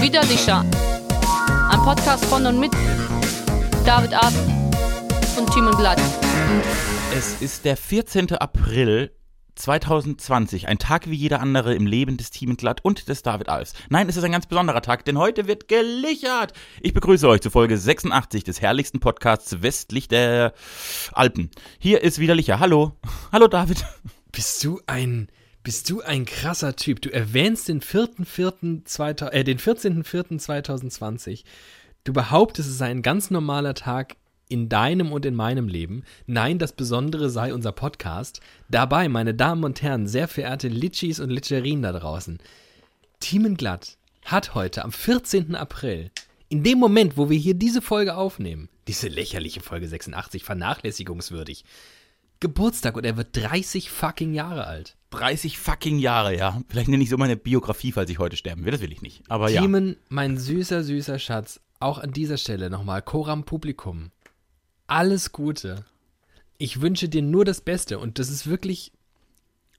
Widerlicher. Ein Podcast von und mit David Ab und Timon Glatt. Es ist der 14. April 2020, ein Tag wie jeder andere im Leben des Team Glatt und des David Alfs. Nein, es ist ein ganz besonderer Tag, denn heute wird gelichert. Ich begrüße euch zu Folge 86 des herrlichsten Podcasts westlich der Alpen. Hier ist wieder Licher. Hallo. Hallo David. Bist du ein bist du ein krasser Typ? Du erwähnst den 4.4.2000 äh, den 14.04.2020. Du behauptest, es sei ein ganz normaler Tag in deinem und in meinem Leben. Nein, das Besondere sei unser Podcast. Dabei, meine Damen und Herren, sehr verehrte Litschis und Litcherien da draußen. Thiemenglatt hat heute am 14. April, in dem Moment, wo wir hier diese Folge aufnehmen, diese lächerliche Folge 86, vernachlässigungswürdig, Geburtstag und er wird 30 fucking Jahre alt. 30 fucking Jahre, ja. Vielleicht nenne ich so meine Biografie, falls ich heute sterben will. Das will ich nicht. Aber ja. Thiemen, mein süßer, süßer Schatz, auch an dieser Stelle nochmal, Coram Publikum. Alles Gute. Ich wünsche dir nur das Beste und das ist wirklich,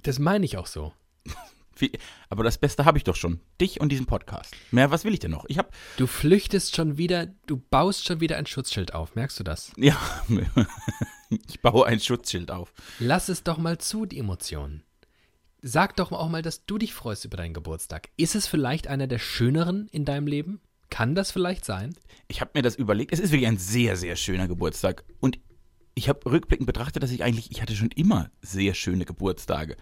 das meine ich auch so. Aber das Beste habe ich doch schon. Dich und diesen Podcast. Mehr, was will ich denn noch? Ich habe. Du flüchtest schon wieder, du baust schon wieder ein Schutzschild auf, merkst du das? Ja. ich baue ein Schutzschild auf. Lass es doch mal zu, die Emotionen. Sag doch auch mal, dass du dich freust über deinen Geburtstag. Ist es vielleicht einer der schöneren in deinem Leben? Kann das vielleicht sein? Ich habe mir das überlegt. Es ist wirklich ein sehr, sehr schöner Geburtstag. Und ich habe rückblickend betrachtet, dass ich eigentlich, ich hatte schon immer sehr schöne Geburtstage.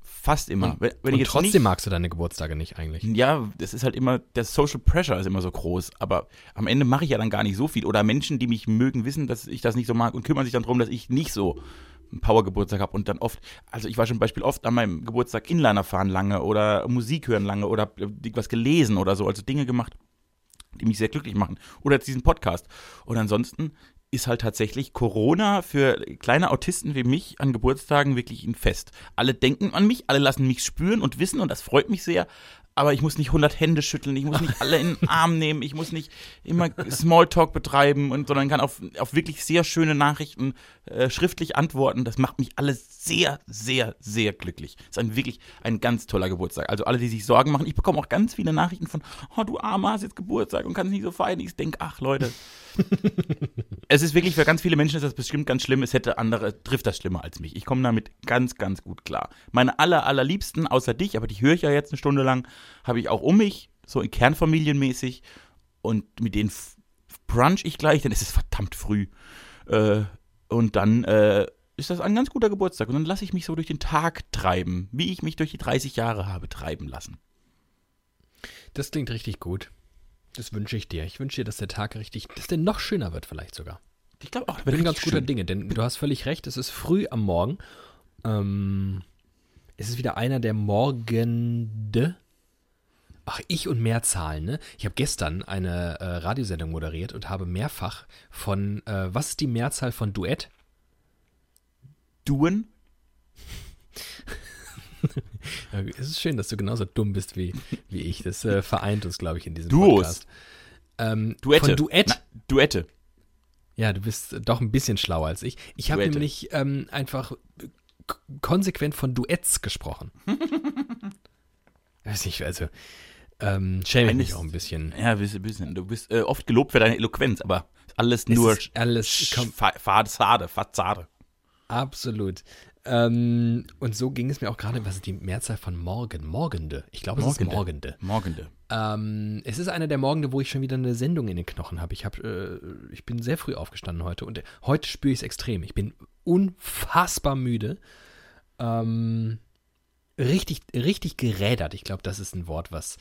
Fast immer. Und, wenn, wenn und trotzdem nicht, magst du deine Geburtstage nicht eigentlich. Ja, das ist halt immer, der Social Pressure ist immer so groß. Aber am Ende mache ich ja dann gar nicht so viel. Oder Menschen, die mich mögen, wissen, dass ich das nicht so mag und kümmern sich dann darum, dass ich nicht so einen Power-Geburtstag habe und dann oft, also ich war schon Beispiel oft an meinem Geburtstag Inliner fahren lange oder Musik hören lange oder was gelesen oder so, also Dinge gemacht, die mich sehr glücklich machen. Oder jetzt diesen Podcast. Und ansonsten ist halt tatsächlich Corona für kleine Autisten wie mich an Geburtstagen wirklich ein Fest. Alle denken an mich, alle lassen mich spüren und wissen und das freut mich sehr aber ich muss nicht 100 Hände schütteln, ich muss nicht alle in den Arm nehmen, ich muss nicht immer Smalltalk betreiben, und, sondern kann auf, auf wirklich sehr schöne Nachrichten äh, schriftlich antworten. Das macht mich alles sehr, sehr, sehr glücklich. Das ist ein wirklich ein ganz toller Geburtstag. Also alle, die sich Sorgen machen, ich bekomme auch ganz viele Nachrichten von, oh du Armer, hast jetzt Geburtstag und kannst nicht so feiern. Ich denke, ach Leute, es ist wirklich für ganz viele Menschen ist das bestimmt ganz schlimm. Es hätte andere, trifft das schlimmer als mich. Ich komme damit ganz, ganz gut klar. Meine aller, allerliebsten, außer dich, aber dich höre ich ja jetzt eine Stunde lang, habe ich auch um mich, so in Kernfamilienmäßig. Und mit denen brunch ich gleich, denn es ist verdammt früh. Äh, und dann äh, ist das ein ganz guter Geburtstag. Und dann lasse ich mich so durch den Tag treiben, wie ich mich durch die 30 Jahre habe treiben lassen. Das klingt richtig gut. Das wünsche ich dir. Ich wünsche dir, dass der Tag richtig, dass der noch schöner wird vielleicht sogar. Ich glaube auch. Ich bin ganz guter schön. Dinge, denn du hast völlig recht. Es ist früh am Morgen. Ähm, es ist wieder einer der Morgende. Ach, ich und Mehrzahlen, ne? Ich habe gestern eine äh, Radiosendung moderiert und habe mehrfach von, äh, was ist die Mehrzahl von Duett? Duen? es ist schön, dass du genauso dumm bist wie, wie ich. Das äh, vereint uns, glaube ich, in diesem Duos. Podcast. Ähm, Duette. Von Duett. Na, Duette. Ja, du bist doch ein bisschen schlauer als ich. Ich habe nämlich ähm, einfach konsequent von Duets gesprochen. Weiß nicht, also ähm, schäme ich mich auch ein bisschen. Ja, ein bisschen. Du bist äh, oft gelobt für deine Eloquenz, aber alles nur alles Fassade, Fassade. Absolut. Ähm, und so ging es mir auch gerade, was ist die Mehrzahl von morgen? Morgende. Ich glaube, es ist Morgende. Morgende. Ähm, es ist einer der Morgende, wo ich schon wieder eine Sendung in den Knochen habe. Ich, hab, äh, ich bin sehr früh aufgestanden heute und heute spüre ich es extrem. Ich bin unfassbar müde. Ähm, richtig, richtig gerädert. Ich glaube, das ist ein Wort, was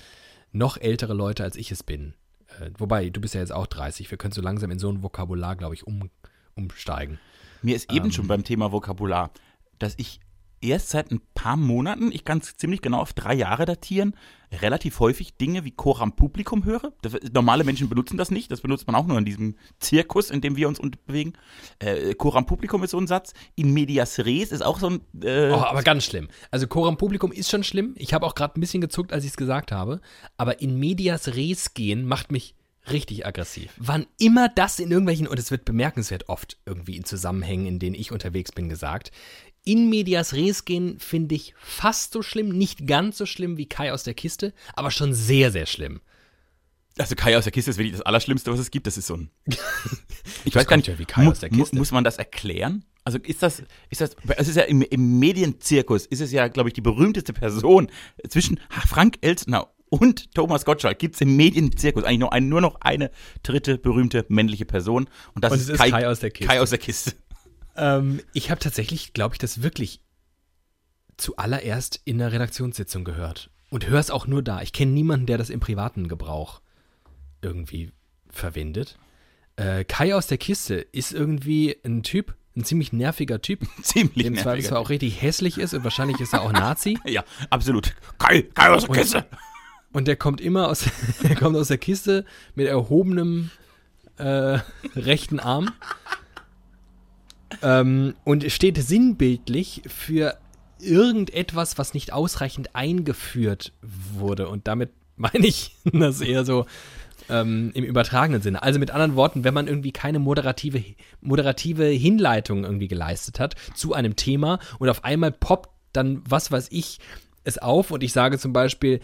noch ältere Leute als ich es bin. Äh, wobei, du bist ja jetzt auch 30. Wir können so langsam in so ein Vokabular, glaube ich, um, umsteigen. Mir ist eben ähm, schon beim Thema Vokabular dass ich erst seit ein paar Monaten, ich kann es ziemlich genau auf drei Jahre datieren, relativ häufig Dinge wie Coram Publikum höre. Das, normale Menschen benutzen das nicht, das benutzt man auch nur in diesem Zirkus, in dem wir uns bewegen. Äh, Coram Publikum ist so ein Satz. In medias res ist auch so ein. Äh, oh, aber ganz schlimm. Also Coram Publikum ist schon schlimm. Ich habe auch gerade ein bisschen gezuckt, als ich es gesagt habe. Aber in medias res gehen macht mich richtig aggressiv. Wann immer das in irgendwelchen, und es wird bemerkenswert oft irgendwie in Zusammenhängen, in denen ich unterwegs bin, gesagt, in medias res gehen finde ich fast so schlimm, nicht ganz so schlimm wie Kai aus der Kiste, aber schon sehr, sehr schlimm. Also Kai aus der Kiste ist wirklich das Allerschlimmste, was es gibt. Das ist so ein. Ich weiß gar nicht, ja wie Kai mu aus der Kiste. muss man das erklären? Also ist das, ist das, es ist ja im, im Medienzirkus, ist es ja, glaube ich, die berühmteste Person zwischen Frank Elstner und Thomas Gottschalk gibt es im Medienzirkus eigentlich nur, ein, nur noch eine dritte berühmte männliche Person und das Und ist, es ist Kai aus der Kiste. Kai aus der Kiste. Ähm, ich habe tatsächlich, glaube ich, das wirklich zuallererst in einer Redaktionssitzung gehört. Und höre es auch nur da. Ich kenne niemanden, der das im privaten Gebrauch irgendwie verwendet. Äh, Kai aus der Kiste ist irgendwie ein Typ, ein ziemlich nerviger Typ, Ziemlich der im nervig. Zweifelsfall auch richtig hässlich ist und wahrscheinlich ist er auch Nazi. Ja, absolut. Kai, Kai aus der Und- Kiste. Und der kommt immer aus, der kommt aus der Kiste mit erhobenem äh, rechten Arm ähm, und steht sinnbildlich für irgendetwas, was nicht ausreichend eingeführt wurde. Und damit meine ich das eher so ähm, im übertragenen Sinne. Also mit anderen Worten, wenn man irgendwie keine moderative, moderative Hinleitung irgendwie geleistet hat zu einem Thema und auf einmal poppt dann, was weiß ich, es auf und ich sage zum Beispiel,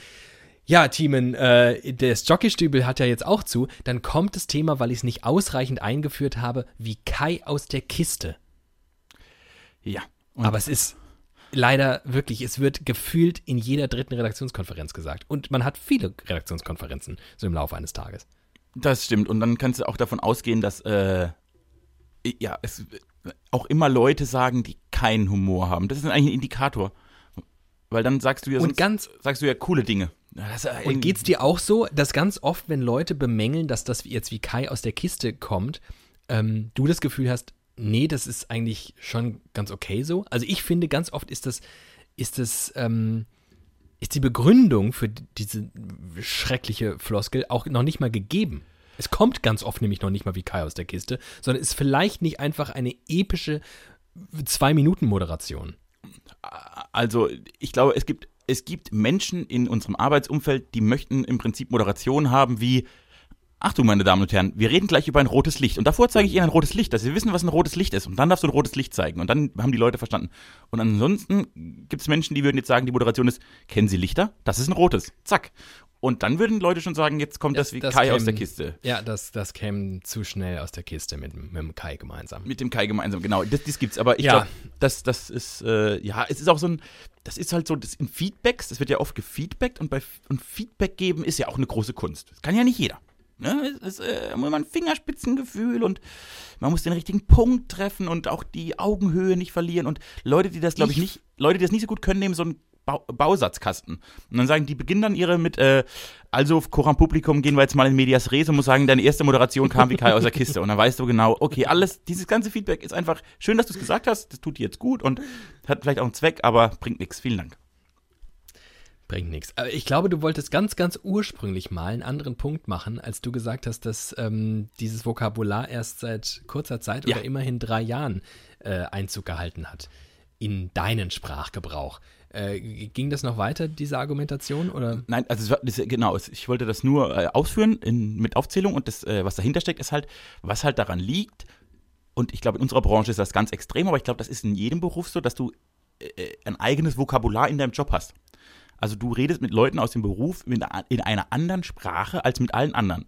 ja, Thiemen, äh, das Jockeystübel hat ja jetzt auch zu, dann kommt das Thema, weil ich es nicht ausreichend eingeführt habe, wie Kai aus der Kiste. Ja. Aber es ist leider wirklich, es wird gefühlt in jeder dritten Redaktionskonferenz gesagt. Und man hat viele Redaktionskonferenzen so im Laufe eines Tages. Das stimmt. Und dann kannst du auch davon ausgehen, dass äh, ja, es auch immer Leute sagen, die keinen Humor haben. Das ist eigentlich ein Indikator. Weil dann sagst du ja Und sonst, ganz- sagst du ja coole Dinge. Ja, Und geht's dir auch so, dass ganz oft, wenn Leute bemängeln, dass das jetzt wie Kai aus der Kiste kommt, ähm, du das Gefühl hast, nee, das ist eigentlich schon ganz okay so? Also ich finde, ganz oft ist das, ist das, ähm, ist die Begründung für diese schreckliche Floskel auch noch nicht mal gegeben. Es kommt ganz oft nämlich noch nicht mal wie Kai aus der Kiste, sondern ist vielleicht nicht einfach eine epische Zwei-Minuten-Moderation. Also, ich glaube, es gibt, es gibt Menschen in unserem Arbeitsumfeld, die möchten im Prinzip Moderation haben wie Achtung, meine Damen und Herren, wir reden gleich über ein rotes Licht. Und davor zeige ich Ihnen ein rotes Licht, dass Sie wissen, was ein rotes Licht ist. Und dann darfst du ein rotes Licht zeigen. Und dann haben die Leute verstanden. Und ansonsten gibt es Menschen, die würden jetzt sagen, die Moderation ist, kennen Sie Lichter? Das ist ein rotes. Zack. Und dann würden Leute schon sagen, jetzt kommt das, wie Kai aus käme- der Kiste. Ja, das, das käme zu schnell aus der Kiste mit, mit dem Kai gemeinsam. Mit dem Kai gemeinsam, genau. Das, das gibt's. Aber ich Ja. glaube, das, das ist, äh, ja, es ist auch so ein, das ist halt so, das in Feedbacks, das wird ja oft gefeedbackt und bei und Feedback geben ist ja auch eine große Kunst. Das kann ja nicht jeder. Ne? Es ist äh, man ein Fingerspitzengefühl und man muss den richtigen Punkt treffen und auch die Augenhöhe nicht verlieren. Und Leute, die das, glaube ich, Ich- nicht, Leute, die das nicht so gut können, nehmen so einen Bau Bausatzkasten. Und dann sagen, die beginnen dann ihre mit, äh, also Coram Publikum gehen wir jetzt mal in Medias Res und muss sagen, deine erste Moderation kam wie Kai aus der Kiste. Und dann weißt du genau, okay, alles, dieses ganze Feedback ist einfach schön, dass du es gesagt hast, das tut dir jetzt gut und hat vielleicht auch einen Zweck, aber bringt nichts. Vielen Dank. Bringt nichts. Aber ich glaube, du wolltest ganz, ganz ursprünglich mal einen anderen Punkt machen, als du gesagt hast, dass ähm, dieses Vokabular erst seit kurzer Zeit Ja. oder immerhin drei Jahren äh, Einzug gehalten hat in deinen Sprachgebrauch. Äh, ging das noch weiter, diese Argumentation? Oder? Nein, also war, das, genau, ich wollte das nur äh, ausführen in, mit Aufzählung und das, äh, was dahinter steckt, ist halt, was halt daran liegt. Und ich glaube, in unserer Branche ist das ganz extrem, aber ich glaube, das ist in jedem Beruf so, dass du äh, äh, ein eigenes Vokabular in deinem Job hast. Also du redest mit Leuten aus dem Beruf in, in einer anderen Sprache als mit allen anderen.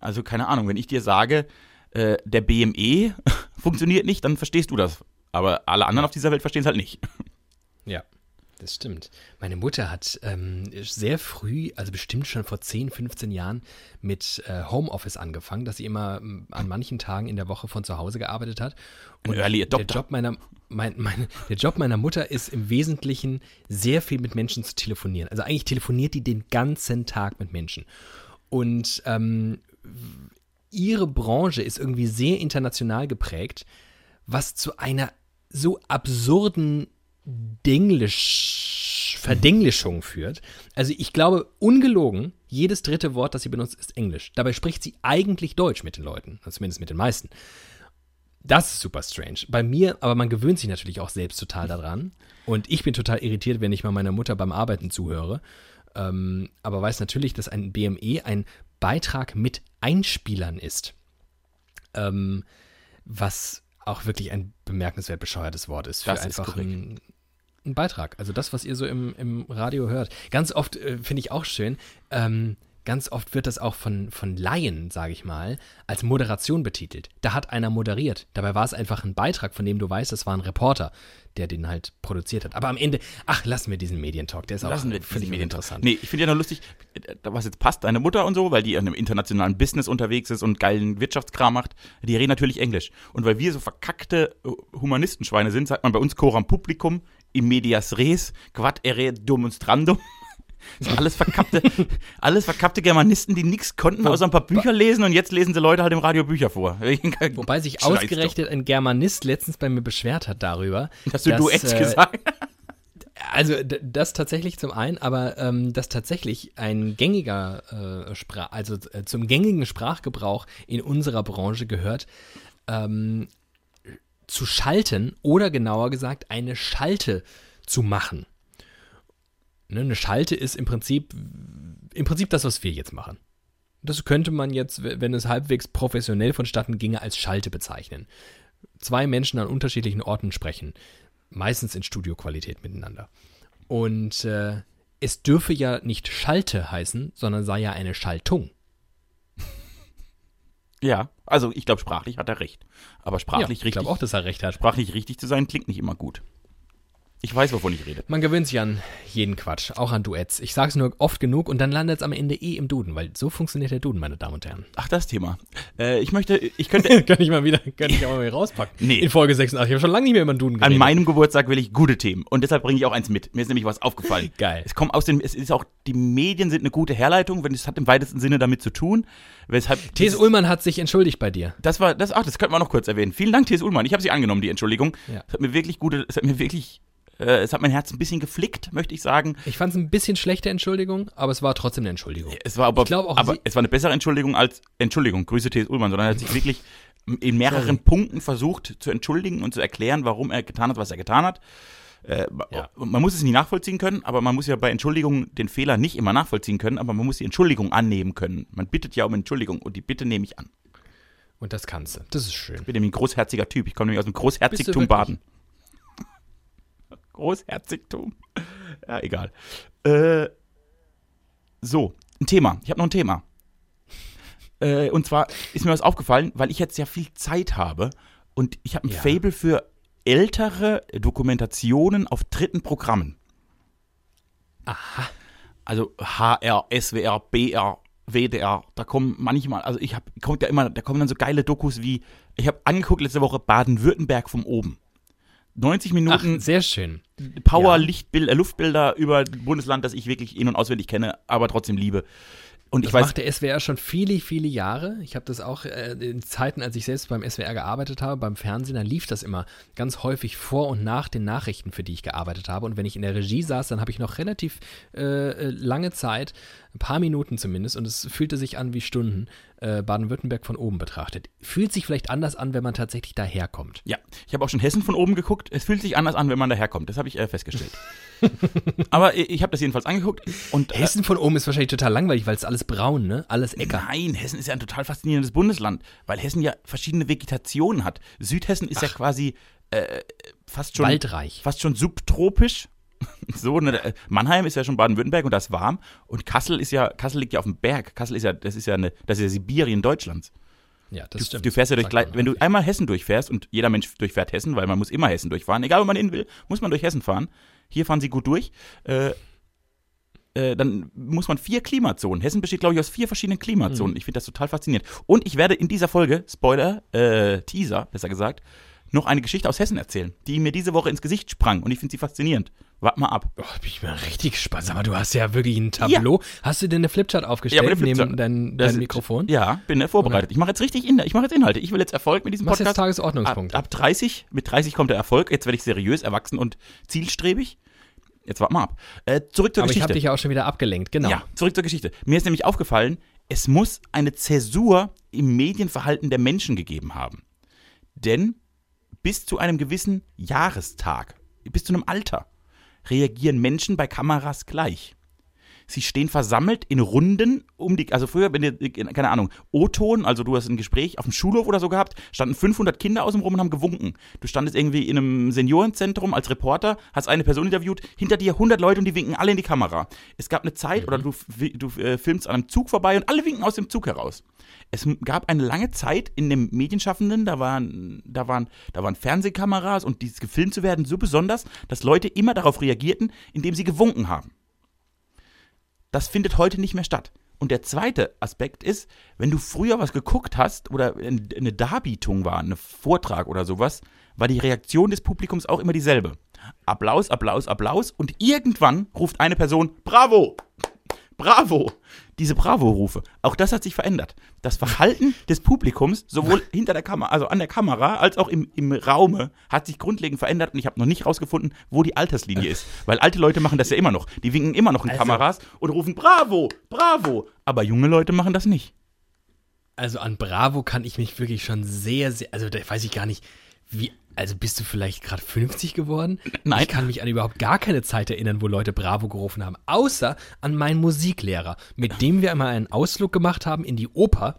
Also keine Ahnung, wenn ich dir sage, äh, der BME funktioniert nicht, dann verstehst du das. Aber alle anderen auf dieser Welt verstehen es halt nicht. Ja, das stimmt. Meine Mutter hat ähm, sehr früh, also bestimmt schon vor 10, 15 Jahren, mit äh, Homeoffice angefangen, dass sie immer ähm, an manchen Tagen in der Woche von zu Hause gearbeitet hat. Und der. Job meiner, mein, mein, der Job meiner Mutter ist im Wesentlichen sehr viel mit Menschen zu telefonieren. Also eigentlich telefoniert die den ganzen Tag mit Menschen. Und ähm, ihre Branche ist irgendwie sehr international geprägt, was zu einer so absurden Denglisch, Verdenglischung führt. Also ich glaube, ungelogen, jedes dritte Wort, das sie benutzt, ist Englisch. Dabei spricht sie eigentlich Deutsch mit den Leuten, also zumindest mit den meisten. Das ist super strange. Bei mir, aber man gewöhnt sich natürlich auch selbst total daran. Und ich bin total irritiert, wenn ich mal meiner Mutter beim Arbeiten zuhöre. Ähm, aber weiß natürlich, dass ein BME ein Beitrag mit Einspielern ist. Ähm, was auch wirklich ein bemerkenswert bescheuertes Wort ist für Das ist einfach korrekt. ein, ein Beitrag. Also das, was ihr so im, im Radio hört. Ganz oft äh, finde ich auch schön, ähm, ganz oft wird das auch von, von Laien, sage ich mal, als Moderation betitelt. Da hat einer moderiert. Dabei war es einfach ein Beitrag, von dem du weißt, das war ein Reporter, der den halt produziert hat. Aber am Ende, ach, lassen wir diesen Medientalk, der ist Lassen auch völlig diesen uninteressant. Nee, ich finde ja noch lustig, äh, was jetzt passt, deine Mutter und so, weil die in einem internationalen Business unterwegs ist und geilen Wirtschaftskram macht, die reden natürlich Englisch. Und weil wir so verkackte äh, Humanistenschweine sind, sagt man bei uns Coram Publicum, im medias res, quad ere demonstrandum. Das sind alles verkappte, alles verkappte Germanisten, die nichts konnten, außer ein paar Bücher lesen und jetzt lesen sie Leute halt im Radio Bücher vor. Wobei sich Scheiß doch. ausgerechnet ein Germanist letztens bei mir beschwert hat darüber. Hast du dass, Duett äh, gesagt? Also das tatsächlich zum einen, aber ähm, dass tatsächlich ein gängiger äh, Sprach, also äh, zum gängigen Sprachgebrauch in unserer Branche gehört, ähm, zu schalten oder genauer gesagt eine Schalte zu machen. Ne, eine Schalte ist im Prinzip im Prinzip das, was wir jetzt machen. Das könnte man jetzt, wenn es halbwegs professionell vonstatten ginge, als Schalte bezeichnen. Zwei Menschen an unterschiedlichen Orten sprechen, meistens in Studioqualität miteinander. Und äh, es dürfe ja nicht Schalte heißen, sondern sei ja eine Schaltung. Ja, also ich glaube, sprachlich hat er recht. Aber sprachlich ich richtig, glaube auch, dass er recht hat. sprachlich richtig zu sein, klingt nicht immer gut. Ich weiß, wovon ich rede. Man gewöhnt sich an jeden Quatsch, auch an Duets. Ich sage es nur oft genug und dann landet es am Ende eh im Duden, weil so funktioniert der Duden, meine Damen und Herren. Ach, das Thema. Äh, ich möchte, ich könnte, kann ich mal wieder, kann ich mal wieder rauspacken. Nee. In Folge 86. Ich habe schon lange nicht mehr über den Duden an geredet. meinem Geburtstag will ich gute Themen. Und deshalb bringe ich auch eins mit. Mir ist nämlich was aufgefallen. Geil. Es kommt aus dem, es ist auch, die Medien sind eine gute Herleitung, wenn es hat im weitesten Sinne damit zu tun. Weshalb. T.S. Ullmann hat sich entschuldigt bei dir. Das war, das, ach, das könnten wir noch kurz erwähnen. Vielen Dank, T.S. Ullmann. Ich habe sie angenommen, die Entschuldigung. Ja. Es hat mir wirklich gute, es hat mir wirklich, äh, es hat mein Herz ein bisschen geflickt, möchte ich sagen. Ich fand es ein bisschen schlechte Entschuldigung, aber es war trotzdem eine Entschuldigung. Es war aber, auch, aber es war eine bessere Entschuldigung als Entschuldigung, Grüße T.S. Ullmann, sondern er hat sich wirklich in mehreren. Punkten versucht zu entschuldigen und zu erklären, warum er getan hat, was er getan hat. Äh, Ja. Man muss es nie nachvollziehen können, aber man muss ja bei Entschuldigungen den Fehler nicht immer nachvollziehen können, aber man muss die Entschuldigung annehmen können. Man bittet ja um Entschuldigung und die Bitte nehme ich an. Und das kannst du. Das ist schön. Ich bin nämlich ein großherziger Typ. Ich komme nämlich aus dem Großherzigtum? Baden. Großherzigtum. Ja, egal. Äh, so, ein Thema. Ich habe noch ein Thema. Äh, und zwar ist mir was aufgefallen, weil ich jetzt ja viel Zeit habe und ich habe ein Ja. Fable für ältere Dokumentationen auf dritten Programmen. Aha. Also HR, SWR, BR, WDR, da kommen manchmal, also ich habe, kommt ja immer, da kommen dann so geile Dokus wie, ich habe angeguckt letzte Woche Baden-Württemberg vom oben. 90 Ach, Minuten sehr schön. Power, ja. Lichtbild, äh, Luftbilder über Bundesland, das ich wirklich in- und auswendig kenne, aber trotzdem liebe. Und ich Das weiß, macht der SWR schon viele, viele Jahre. Ich habe das auch äh, in Zeiten, als ich selbst beim SWR gearbeitet habe, beim Fernsehen, dann lief das immer ganz häufig vor und nach den Nachrichten, für die ich gearbeitet habe. Und wenn ich in der Regie saß, dann habe ich noch relativ äh, äh, lange Zeit, ein paar Minuten zumindest, und es fühlte sich an wie Stunden, äh, Baden-Württemberg von oben betrachtet. Fühlt sich vielleicht anders an, wenn man tatsächlich daherkommt. ja, ich habe auch schon Hessen von oben geguckt. Es fühlt sich anders an, wenn man daherkommt. Das habe ich äh, festgestellt. aber ich, ich habe das jedenfalls angeguckt und äh, Hessen von oben ist wahrscheinlich total langweilig, weil es alles braun, ne? Alles Äcker. Nein, Hessen ist ja ein total faszinierendes Bundesland, weil Hessen ja verschiedene Vegetationen hat. Südhessen ist ja quasi äh, fast schon Waldreich. fast schon subtropisch. So, ne, äh, Mannheim ist ja schon Baden-Württemberg und das ist warm. Und Kassel ist ja, Kassel liegt ja auf dem Berg. Kassel ist ja, das ist ja eine, das ist ja Sibirien Deutschlands. Ja, das Du, stimmt. du fährst ja durch, gleich- wenn du einmal Hessen durchfährst und jeder Mensch durchfährt Hessen, weil man muss immer Hessen durchfahren, egal wo man hin will, muss man durch Hessen fahren. Hier fahren sie gut durch. Äh, äh, dann muss man vier Klimazonen. Hessen besteht, glaube ich, aus vier verschiedenen Klimazonen. Mhm. Ich finde das total faszinierend. Und ich werde in dieser Folge, Spoiler, äh, Teaser, besser gesagt, noch eine Geschichte aus Hessen erzählen, die mir diese Woche ins Gesicht sprang. Und ich finde sie faszinierend. Wart mal ab. Oh, bin ich mal richtig gespannt. Sag mal, du hast ja wirklich ein Tableau. Hast du denn eine Flipchart aufgestellt eine Flipchart. neben dein, dein ist- Mikrofon? Ja, bin äh, vorbereitet. Ich mache jetzt richtig in, ich mache jetzt Inhalte. Ich will jetzt Erfolg mit diesem ist Podcast. jetzt Tagesordnungspunkt? Ab, ab 30, mit 30 kommt der Erfolg. Jetzt werde ich seriös, erwachsen und zielstrebig. Jetzt wart mal ab. Äh, zurück zur Aber ich habe Geschichte. dich ja auch schon wieder abgelenkt, genau. Ja, zurück zur Geschichte. Mir ist nämlich aufgefallen, es muss eine Zäsur im Medienverhalten der Menschen gegeben haben. Denn bis zu einem gewissen Jahrestag, bis zu einem Alter, reagieren Menschen bei Kameras gleich. Sie stehen versammelt in Runden um die, also früher, wenn ihr, keine Ahnung, O-Ton, also du hast ein Gespräch auf dem Schulhof oder so gehabt, standen 500 Kinder außen rum und haben gewunken. Du standest irgendwie in einem Seniorenzentrum als Reporter, hast eine Person interviewt, hinter dir 100 Leute und die winken alle in die Kamera. Es gab eine Zeit, oder du, du äh, filmst an einem Zug vorbei und alle winken aus dem Zug heraus. Es gab eine lange Zeit in den Medienschaffenden, da waren, da waren, da waren Fernsehkameras und dieses gefilmt zu werden so besonders, dass Leute immer darauf reagierten, indem sie gewunken haben. Das findet heute nicht mehr statt. Und der zweite Aspekt ist, wenn du früher was geguckt hast oder eine Darbietung war, ein Vortrag oder sowas, war die Reaktion des Publikums auch immer dieselbe. Applaus, Applaus, Applaus und irgendwann ruft eine Person Bravo! Bravo! Diese Bravo-Rufe. Auch das hat sich verändert. Das Verhalten des Publikums, sowohl hinter der Kamera, also an der Kamera, als auch im, im Raume, hat sich grundlegend verändert und ich habe noch nicht rausgefunden, wo die Alterslinie ist. Weil alte Leute machen das ja immer noch. Die winken immer noch in Also- Kameras und rufen Bravo! Bravo! Aber junge Leute machen das nicht. Also an Bravo kann ich mich wirklich schon sehr, sehr, also da weiß ich gar nicht, wie, also bist du vielleicht gerade 50 geworden? Nein. Ich kann mich an überhaupt gar keine Zeit erinnern, wo Leute Bravo gerufen haben, außer an meinen Musiklehrer, mit dem wir einmal einen Ausflug gemacht haben in die Oper.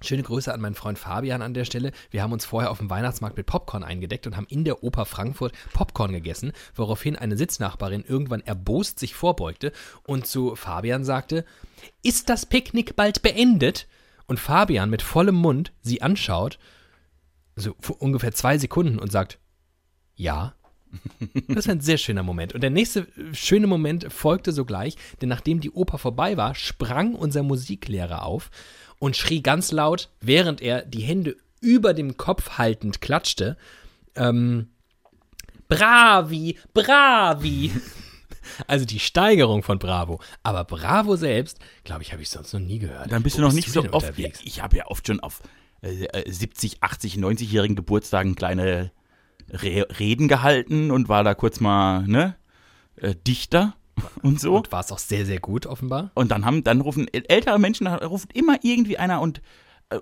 Schöne Grüße an meinen Freund Fabian an der Stelle. Wir haben uns vorher auf dem Weihnachtsmarkt mit Popcorn eingedeckt und haben in der Oper Frankfurt Popcorn gegessen, woraufhin eine Sitznachbarin irgendwann erbost sich vorbeugte und zu Fabian sagte, ist das Picknick bald beendet? Und Fabian mit vollem Mund sie anschaut, so ungefähr zwei Sekunden und sagt, ja. Das war ein sehr schöner Moment. Und der nächste äh, schöne Moment folgte sogleich, denn nachdem die Oper vorbei war, sprang unser Musiklehrer auf und schrie ganz laut, während er die Hände über dem Kopf haltend klatschte, ähm, Bravi, Bravi. Also die Steigerung von Bravo. Aber Bravo selbst, glaube ich, habe ich sonst noch nie gehört. Dann bist Wo du noch nicht so oft. Ja, ich habe ja oft schon auf äh, äh, 70, 80, 90-jährigen Geburtstagen kleine Re Reden gehalten und war da kurz mal, ne, äh, Dichter und so. Und war es auch sehr, sehr gut, offenbar. Und dann haben, dann rufen äl- ältere Menschen, da ruft immer irgendwie einer und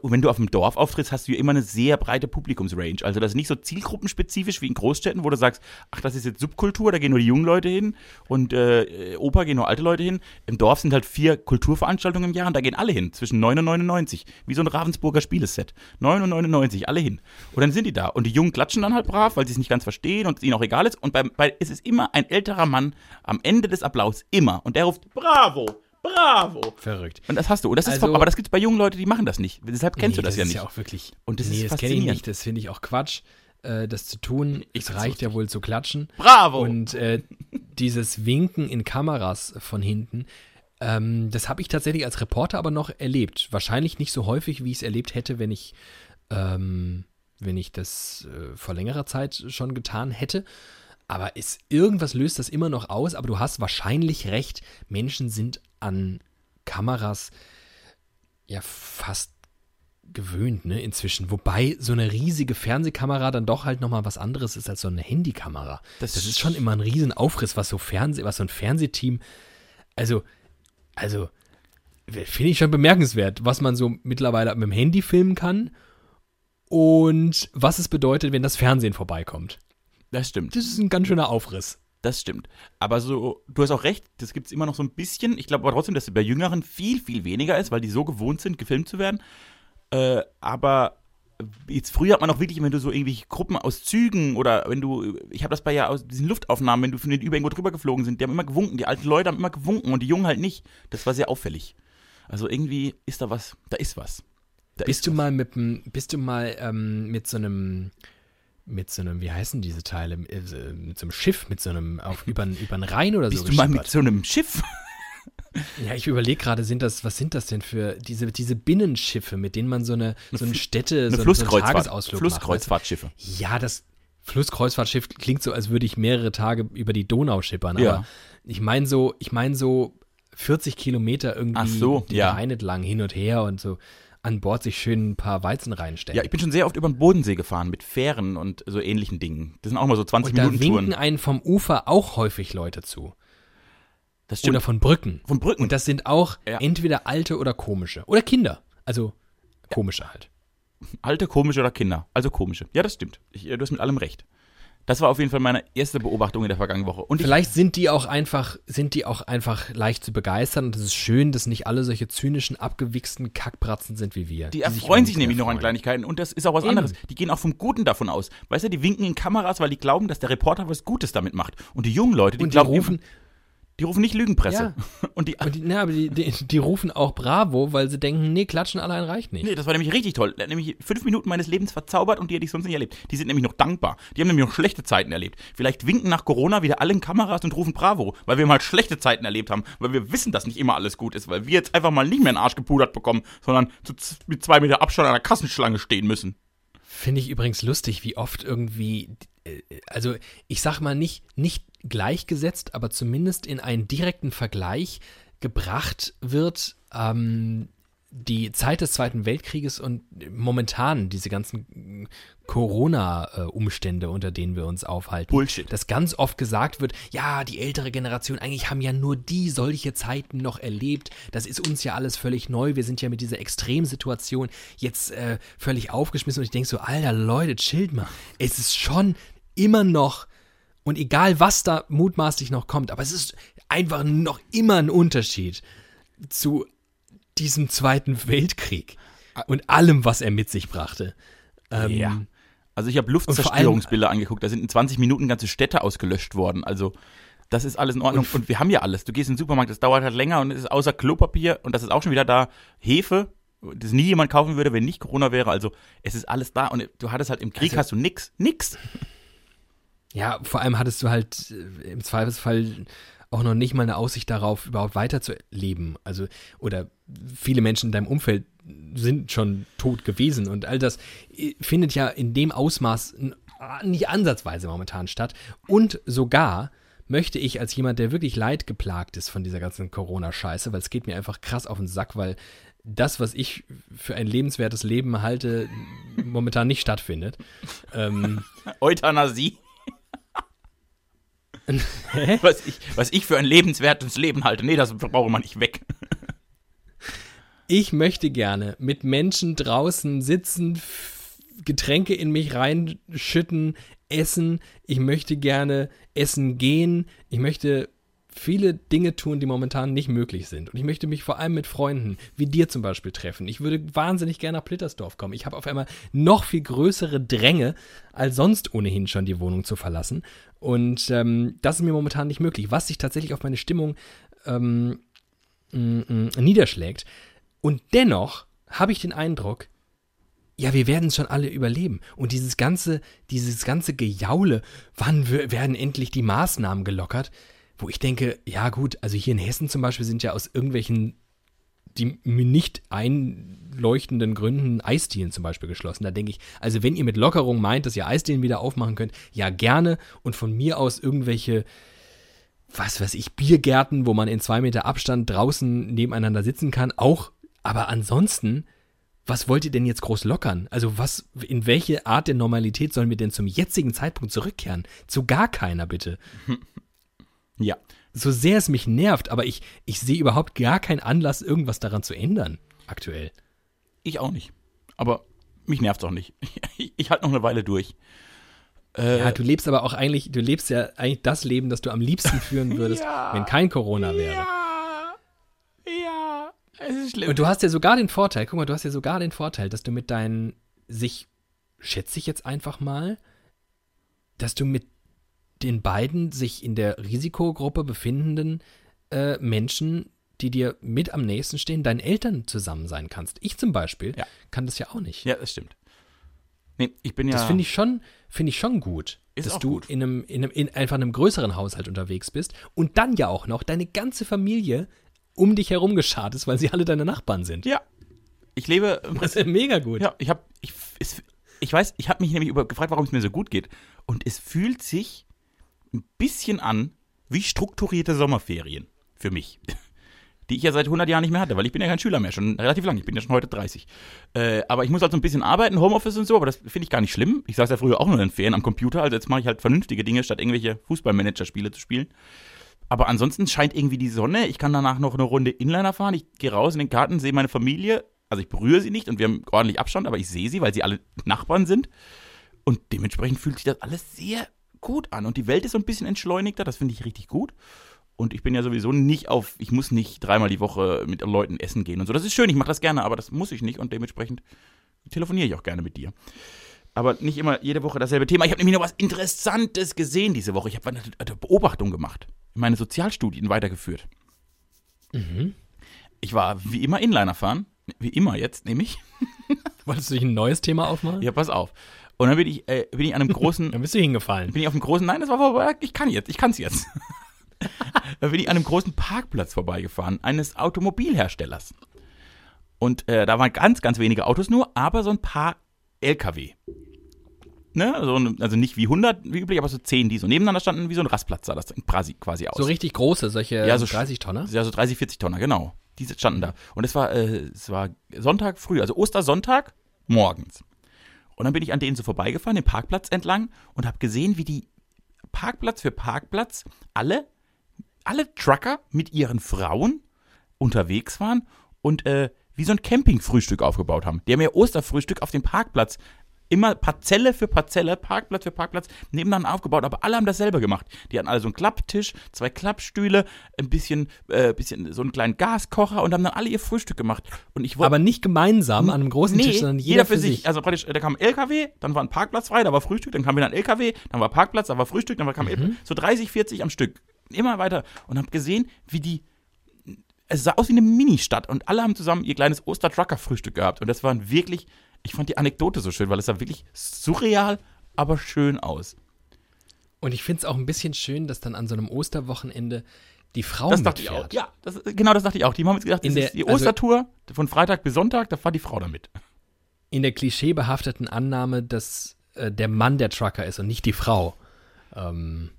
wenn du auf dem Dorf auftrittst, hast du ja immer eine sehr breite Publikumsrange. Also das ist nicht so zielgruppenspezifisch wie in Großstädten, wo du sagst, ach, das ist jetzt Subkultur, da gehen nur die jungen Leute hin und äh, Oper gehen nur alte Leute hin. Im Dorf sind halt vier Kulturveranstaltungen im Jahr und da gehen alle hin, zwischen 9 und 99. Wie so ein Ravensburger Spieleset. 9 und 99, alle hin. Und dann sind die da. Und die Jungen klatschen dann halt brav, weil sie es nicht ganz verstehen und es ihnen auch egal ist. Und bei, bei, es ist immer ein älterer Mann am Ende des Applaus, immer. Und der ruft, Bravo! Bravo! Verrückt. Und das hast du. Und das ist Also- aber das gibt es bei jungen Leuten, die machen das nicht. Deshalb kennst Nee, du das, ja ist nicht. ja auch wirklich. Und das nee, ist das kenne ich nicht. Das finde ich auch Quatsch, äh, das zu tun. Ich es reicht ja wohl zu klatschen. Bravo! Und äh, dieses Winken in Kameras von hinten, ähm, das habe ich tatsächlich als Reporter aber noch erlebt. Wahrscheinlich nicht so häufig, wie ich es erlebt hätte, wenn ich, ähm, wenn ich das äh, vor längerer Zeit schon getan hätte. Aber ist, irgendwas löst das immer noch aus. Aber du hast wahrscheinlich recht. Menschen sind an Kameras ja fast gewöhnt, ne, inzwischen. Wobei so eine riesige Fernsehkamera dann doch halt nochmal was anderes ist als so eine Handykamera. Das Das, ist schon immer ein Riesenaufriss, was so Fernseh, was so ein Fernsehteam, also, also, finde ich schon bemerkenswert, was man so mittlerweile mit dem Handy filmen kann und was es bedeutet, wenn das Fernsehen vorbeikommt. Das stimmt. Das ist ein ganz schöner Aufriss. Das stimmt. Aber so, du hast auch recht, das gibt es immer noch so ein bisschen. Ich glaube aber trotzdem, dass es bei Jüngeren viel, viel weniger ist, weil die so gewohnt sind, gefilmt zu werden. Äh, aber jetzt früher hat man auch wirklich, wenn du so irgendwie Gruppen aus Zügen oder wenn du, ich habe das bei ja aus diesen Luftaufnahmen, wenn du von den über irgendwo drüber geflogen sind, die haben immer gewunken, die alten Leute haben immer gewunken und die Jungen halt nicht. Das war sehr auffällig. Also irgendwie ist da was, da ist was. Da ist Bist du was. mal mit bist du mal ähm, mit so einem, mit so einem, wie heißen diese Teile, äh, mit so einem Schiff, mit so einem, auf, über, über den Rhein oder so Bist du mal mit so einem Schiff? Ja, ich überlege gerade, sind das, was sind das denn für diese, diese Binnenschiffe, mit denen man so eine, so eine Städte, Eine so, so einen Flusskreuzfahrt. Tagesausflug macht? weißt Flusskreuzfahrtschiffe. du? Ja, das Flusskreuzfahrtschiff klingt so, als würde ich mehrere Tage über die Donau schippern. Ja. Aber ich meine so, ich meine so 40 Kilometer irgendwie Ach so, den ja. Rhein entlang hin und her und so an Bord sich schön ein paar Weizen reinstellen. Ja, ich bin schon sehr oft über den Bodensee gefahren mit Fähren und so ähnlichen Dingen. Das sind auch mal so 20 und da Minuten winken Touren. einen vom Ufer auch häufig Leute zu. Das stimmt. Oder von Brücken. von Brücken. Und das sind auch Ja. entweder alte oder komische. Oder Kinder. Also komische halt. Alte, komische oder Kinder. Also komische. Ja, das stimmt. Ich, äh, du hast mit allem recht. Das war auf jeden Fall meine erste Beobachtung in der vergangenen Woche. Und ich, Vielleicht sind die auch einfach, sind die auch einfach leicht zu begeistern und es ist schön, dass nicht alle solche zynischen, abgewichsten Kackbratzen sind wie wir. die erfreuen sich über nämlich uns noch an erfreuen. Kleinigkeiten und das ist auch was Eben. anderes. Die gehen auch vom Guten davon aus. Weißt du, die winken in Kameras, weil die glauben, dass der Reporter was Gutes damit macht. Und die jungen Leute, die Und die glauben, rufen, die rufen nicht Lügenpresse. Und die, und die, na, aber die, die, die rufen auch Bravo, weil sie denken, nee, klatschen allein reicht nicht. Nee, das war nämlich richtig toll. Der hat nämlich fünf Minuten meines Lebens verzaubert und die hätte ich sonst nicht erlebt. Die sind nämlich noch dankbar. Die haben nämlich noch schlechte Zeiten erlebt. Vielleicht winken nach Corona wieder alle in Kameras und rufen Bravo, weil wir mal schlechte Zeiten erlebt haben, weil wir wissen, dass nicht immer alles gut ist, weil wir jetzt einfach mal nicht mehr in den Arsch gepudert bekommen, sondern zu, mit zwei Meter Abstand an der Kassenschlange stehen müssen. Finde ich übrigens lustig, wie oft irgendwie, also ich sag mal nicht, nicht gleichgesetzt, aber zumindest in einen direkten Vergleich gebracht wird, ähm, die Zeit des Zweiten Weltkrieges und momentan diese ganzen Corona-Umstände, unter denen wir uns aufhalten. Bullshit. Dass ganz oft gesagt wird, ja, die ältere Generation, eigentlich haben ja nur die solche Zeiten noch erlebt. Das ist uns ja alles völlig neu. Wir sind ja mit dieser Extremsituation jetzt äh, völlig aufgeschmissen. Und ich denke so, alter Leute, chillt mal. Es ist schon immer noch, und egal was da mutmaßlich noch kommt, aber es ist einfach noch immer ein Unterschied zu diesem Zweiten Weltkrieg und allem, was er mit sich brachte. Ähm, Ja. Also ich habe Luftzerstörungsbilder angeguckt, da sind in 20 Minuten ganze Städte ausgelöscht worden. Also das ist alles in Ordnung. Und, wir haben ja alles. Du gehst in den Supermarkt, das dauert halt länger und es ist außer Klopapier und das ist auch schon wieder da. Hefe, das nie jemand kaufen würde, wenn nicht Corona wäre. Also es ist alles da und du hattest halt im Krieg Also- hast du nix, nix. Ja, vor allem hattest du halt äh, im Zweifelsfall auch noch nicht mal eine Aussicht darauf, überhaupt weiterzuleben. Also, oder viele Menschen in deinem Umfeld sind schon tot gewesen und all das äh, findet ja in dem Ausmaß nicht ansatzweise momentan statt. Und sogar möchte ich als jemand, der wirklich leidgeplagt ist von dieser ganzen Corona-Scheiße, weil es geht mir einfach krass auf den Sack, weil das, was ich für ein lebenswertes Leben halte, momentan nicht stattfindet. Ähm, Euthanasie. was, ich, was ich für ein lebenswertes Leben halte. Nee, das brauche man nicht weg. Ich möchte gerne mit Menschen draußen sitzen, Getränke in mich reinschütten, essen. Ich möchte gerne essen gehen. Ich möchte viele Dinge tun, die momentan nicht möglich sind. Und ich möchte mich vor allem mit Freunden, wie dir zum Beispiel, treffen. Ich würde wahnsinnig gerne nach Plittersdorf kommen. Ich habe auf einmal noch viel größere Dränge, als sonst ohnehin schon die Wohnung zu verlassen. Und ähm, das ist mir momentan nicht möglich, was sich tatsächlich auf meine Stimmung ähm, m- m- niederschlägt. Und dennoch habe ich den Eindruck, ja, wir werden es schon alle überleben. Und dieses ganze, dieses ganze Gejaule, wann werden endlich die Maßnahmen gelockert? Wo ich denke, ja gut, also hier in Hessen zum Beispiel sind ja aus irgendwelchen, die mir nicht einleuchtenden Gründen Eisdielen zum Beispiel geschlossen. Da denke ich, also wenn ihr mit Lockerung meint, dass ihr Eisdielen wieder aufmachen könnt, ja gerne. Und von mir aus irgendwelche was weiß ich, Biergärten, wo man in zwei Meter Abstand draußen nebeneinander sitzen kann, auch. Aber ansonsten, was wollt ihr denn jetzt groß lockern? Also was, in welche Art der Normalität sollen wir denn zum jetzigen Zeitpunkt zurückkehren? Zu gar keiner, bitte. Ja. So sehr es mich nervt, aber ich, ich sehe überhaupt gar keinen Anlass, irgendwas daran zu ändern, aktuell. Ich auch nicht. Aber mich nervt's auch nicht. Ich, ich halte noch eine Weile durch. Äh, Ja, du lebst aber auch eigentlich, du lebst ja eigentlich das Leben, das du am liebsten führen würdest, wenn kein Corona wäre. Ja, ja, es ist schlimm. Und du hast ja sogar den Vorteil, guck mal, du hast ja sogar den Vorteil, dass du mit deinen, sich, schätze ich jetzt einfach mal, dass du mit den beiden sich in der Risikogruppe befindenden äh, Menschen, die dir mit am nächsten stehen, deinen Eltern zusammen sein kannst. Ich zum Beispiel Ja. kann das ja auch nicht. ja, das stimmt. Nee, ich bin ja. Das finde ich schon, finde ich schon gut, dass du gut. in einem, in einem, in einfach einem größeren Haushalt unterwegs bist und dann ja auch noch deine ganze Familie um dich herum geschart ist, weil sie alle deine Nachbarn sind. Ja. Ich lebe. Das ist mega gut. Ja, ich habe. Ich, es- ich weiß, ich habe mich nämlich über, gefragt, warum es mir so gut geht. Und es fühlt sich ein bisschen an wie strukturierte Sommerferien für mich. Die ich ja seit 100 Jahren nicht mehr hatte, weil ich bin ja kein Schüler mehr, schon relativ lang. Ich bin ja schon heute 30. Äh, aber ich muss halt so ein bisschen arbeiten, Homeoffice und so, aber das finde ich gar nicht schlimm. Ich saß ja früher auch nur in Ferien am Computer, also jetzt mache ich halt vernünftige Dinge, statt irgendwelche Fußballmanager-Spiele zu spielen. Aber ansonsten scheint irgendwie die Sonne. Ich kann danach noch eine Runde Inliner fahren. Ich gehe raus in den Garten, sehe meine Familie. Also ich berühre sie nicht und wir haben ordentlich Abstand, aber ich sehe sie, weil sie alle Nachbarn sind. Und dementsprechend fühlt sich das alles sehr gut an. Und die Welt ist so ein bisschen entschleunigter, das finde ich richtig gut. Und ich bin ja sowieso nicht auf, ich muss nicht dreimal die Woche mit Leuten essen gehen und so. Das ist schön, ich mache das gerne, aber das muss ich nicht und dementsprechend telefoniere ich auch gerne mit dir. Aber nicht immer jede Woche dasselbe Thema. Ich habe nämlich noch was Interessantes gesehen diese Woche. Ich habe eine, Beobachtung gemacht, meine Sozialstudien weitergeführt. Mhm. Ich war wie immer Inliner fahren, wie immer jetzt nämlich. Wolltest du dich ein neues Thema aufmachen? Ja, pass auf. Und dann bin ich, äh, bin ich an einem großen, Dann bist du hingefallen. bin ich auf einem großen, nein, das war vorbei, ich kann jetzt, ich kann's jetzt. da bin ich an einem großen Parkplatz vorbeigefahren, eines Automobilherstellers. Und äh, da waren ganz, ganz wenige Autos nur, aber so ein paar LKW. Ne? So, ein- also nicht wie 100 wie üblich, aber so 10, die so nebeneinander standen, wie so ein Rastplatz sah das quasi, quasi aus. So richtig große, solche Ja, so 30 Tonner? Ja, so 30, 40 Tonner, genau. Diese standen da. Und es war, äh, es war Sonntag früh, also Ostersonntag morgens. Und dann bin ich an denen so vorbeigefahren, den Parkplatz entlang und habe gesehen, wie die Parkplatz für Parkplatz alle, alle Trucker mit ihren Frauen unterwegs waren und äh, wie so ein Campingfrühstück aufgebaut haben. Die haben ihr Osterfrühstück auf dem Parkplatz immer Parzelle für Parzelle, Parkplatz für Parkplatz nebeneinander aufgebaut, aber alle haben dasselbe gemacht. Die hatten alle so einen Klapptisch, zwei Klappstühle, ein bisschen, äh, bisschen so einen kleinen Gaskocher und haben dann alle ihr Frühstück gemacht. Und ich Aber nicht gemeinsam an einem großen Nee, Tisch, sondern jeder, für sich. Also praktisch, da kam ein LKW, dann war ein Parkplatz frei, da war Frühstück, dann kam wieder ein LKW, dann war Parkplatz, da war Frühstück, dann war kam Mhm. so 30, 40 am Stück. Immer weiter. Und hab gesehen, wie die. Es sah aus wie eine Ministadt und alle haben zusammen ihr kleines Ostertrucker-Frühstück gehabt. Und das waren wirklich, ich fand die Anekdote so schön, weil es sah wirklich surreal, aber schön aus. Und ich finde es auch ein bisschen schön, dass dann an so einem Osterwochenende die Frau Das dachte ich auch. mitfährt. Ja, das, genau das dachte ich auch. Die haben jetzt gedacht, das der- ist die also- Ostertour von Freitag bis Sonntag, da war die Frau damit. In der klischeebehafteten Annahme, dass äh, der Mann der Trucker ist und nicht die Frau. Ähm,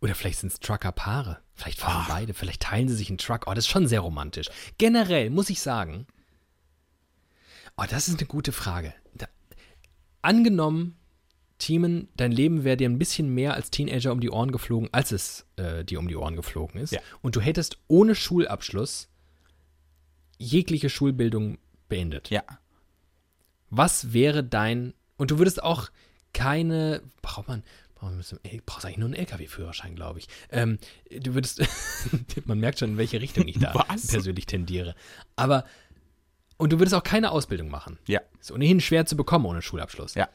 oder vielleicht sind es Trucker-Paare. Vielleicht fahren beide, vielleicht teilen sie sich einen Truck. Oh, das ist schon sehr romantisch. Generell muss ich sagen, oh, das ist eine gute Frage. Da, angenommen, Teamen, dein Leben wäre dir ein bisschen mehr als Teenager um die Ohren geflogen, als es äh, dir um die Ohren geflogen ist. Ja. Und du hättest ohne Schulabschluss jegliche Schulbildung beendet. Ja. Was wäre dein. Und du würdest auch keine. Braucht man. Brauchst eigentlich nur einen LKW-Führerschein, glaube ich. Ähm, du würdest. man merkt schon, in welche Richtung ich da Was? persönlich tendiere. Aber. Und du würdest auch keine Ausbildung machen. Ja. Ist ohnehin schwer zu bekommen ohne Schulabschluss. Ja.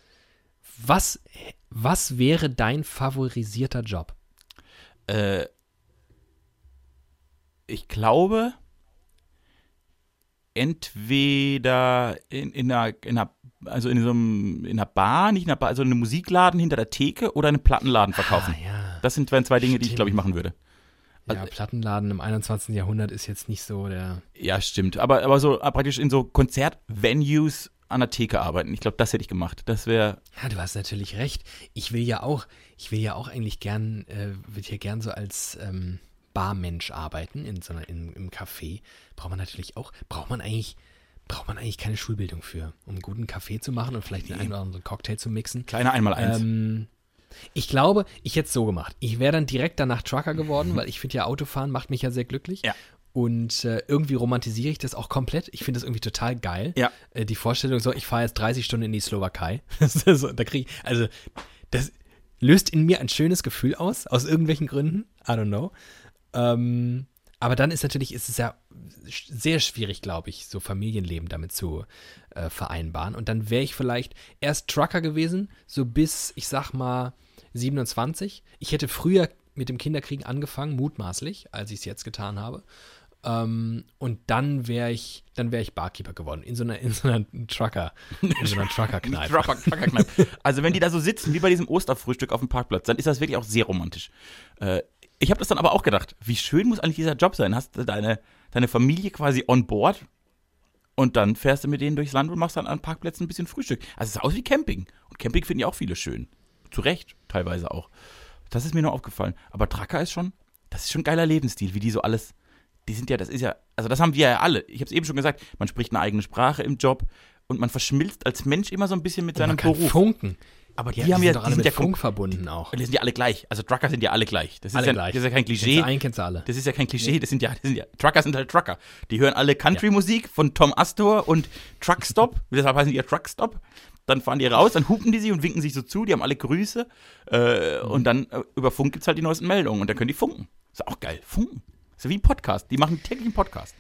Was, was wäre dein favorisierter Job? Äh, ich glaube, entweder in, in, einer, in einer, also in so einem, in einer Bar, nicht in einer Bar, also in einem Musikladen hinter der Theke oder einen Plattenladen verkaufen. Ah, ja. Das sind wären zwei Dinge, die ich, Stimmt. glaube ich, machen würde. Ja, Plattenladen im 21. Jahrhundert ist jetzt nicht so der. Ja, stimmt. Aber, aber so äh, praktisch in so Konzertvenues an der Theke arbeiten. Ich glaube, das hätte ich gemacht. Das wäre, Ja, du hast natürlich recht. Ich will ja auch, ich will ja auch eigentlich gern, äh, würde ja gern so als ähm, Barmensch arbeiten in so einer, in, im Café. Braucht man natürlich auch, braucht man eigentlich, braucht man eigentlich keine Schulbildung für, um einen guten Kaffee zu machen und vielleicht den einen oder anderen Cocktail zu mixen. kleiner Einmaleins. Ähm, ich glaube, ich hätte es so gemacht. Ich wäre dann direkt danach Trucker geworden, weil ich finde ja Autofahren macht mich ja sehr glücklich. Ja. Und äh, irgendwie romantisiere ich das auch komplett. Ich finde das irgendwie total geil. Ja. Äh, die Vorstellung so, ich fahre jetzt 30 Stunden in die Slowakei. So, da krieg ich, also das löst in mir ein schönes Gefühl aus, aus irgendwelchen Gründen. I don't know. Ähm, aber dann ist natürlich, ist es ja sehr schwierig, glaube ich, so Familienleben damit zu äh, vereinbaren. Und dann wäre ich vielleicht erst Trucker gewesen, so bis, ich sag mal, 27. Ich hätte früher mit dem Kinderkriegen angefangen, mutmaßlich, als ich es jetzt getan habe. Ähm, und dann wäre ich, dann wäre ich Barkeeper geworden in so einer, in so einer Trucker, in so einer Trucker-Kneipe. Trucker, Truckerkneipe. also wenn die da so sitzen, wie bei diesem Osterfrühstück auf dem Parkplatz, dann ist das wirklich auch sehr romantisch. Äh, ich habe das dann aber auch gedacht, wie schön muss eigentlich dieser Job sein? Hast du deine, deine Familie quasi on board und dann fährst du mit denen durchs Land und machst dann an Parkplätzen ein bisschen Frühstück. Also es sah aus wie Camping. Und Camping finden ja auch viele schön. Zu Recht, teilweise auch. Das ist mir nur aufgefallen. Aber Trucker ist schon, das ist schon ein geiler Lebensstil, wie die so alles, die sind ja, das ist ja, also das haben wir ja alle. Ich habe es eben schon gesagt, man spricht eine eigene Sprache im Job und man verschmilzt als Mensch immer so ein bisschen mit Und seinem man kann Beruf. funken. Aber die Ja, haben die ja, sind doch die alle sind mit ja Funk verbunden auch. die sind ja alle gleich. Also Trucker sind ja alle gleich. Das ist, Alle ja, gleich. das ist ja kein Klischee. einen, kennst du alle. Das ist ja kein Klischee, das sind ja, das sind ja Trucker sind halt Trucker. Die hören alle Country-Musik von Tom Astor und Truckstop, deshalb heißen die ja Truckstop. dann fahren die raus, dann hupen die sich und winken sich so zu, die haben alle Grüße. Äh, Und dann äh, über Funk gibt's halt die neuesten Meldungen und dann können die funken. Ist auch geil. Funken. Ist ja wie ein Podcast. Die machen täglich einen Podcast.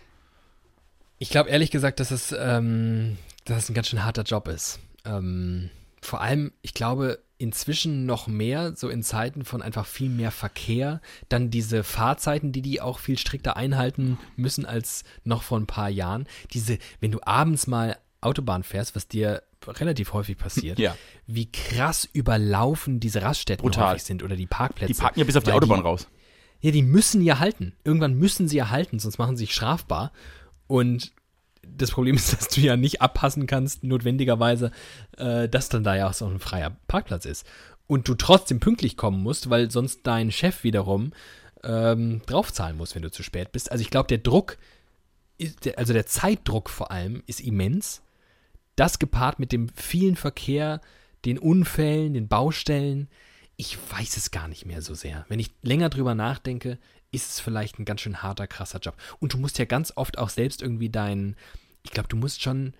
Ich glaube ehrlich gesagt, dass es, ähm, dass es ein ganz schön harter Job ist. Ähm, vor allem, ich glaube, inzwischen noch mehr, so in Zeiten von einfach viel mehr Verkehr, dann diese Fahrzeiten, die die auch viel strikter einhalten müssen als noch vor ein paar Jahren. Diese, wenn du abends mal Autobahn fährst, was dir relativ häufig passiert, Ja. wie krass überlaufen diese Raststätten Brutal. häufig sind oder die Parkplätze. Die parken ja bis auf die Autobahn raus. ja, die müssen ja halten. Irgendwann müssen sie ja halten, sonst machen sie sich strafbar. Und das Problem ist, dass du ja nicht abpassen kannst, notwendigerweise, äh, dass dann da ja auch so ein freier Parkplatz ist. Und du trotzdem pünktlich kommen musst, weil sonst dein Chef wiederum ähm, draufzahlen muss, wenn du zu spät bist. Also ich glaube, der Druck, ist, also der Zeitdruck vor allem, ist immens. Das gepaart mit dem vielen Verkehr, den Unfällen, den Baustellen, ich weiß es gar nicht mehr so sehr. Wenn ich länger drüber nachdenke, ist es vielleicht ein ganz schön harter, krasser Job. Und du musst ja ganz oft auch selbst irgendwie dein, ich glaube, du musst schon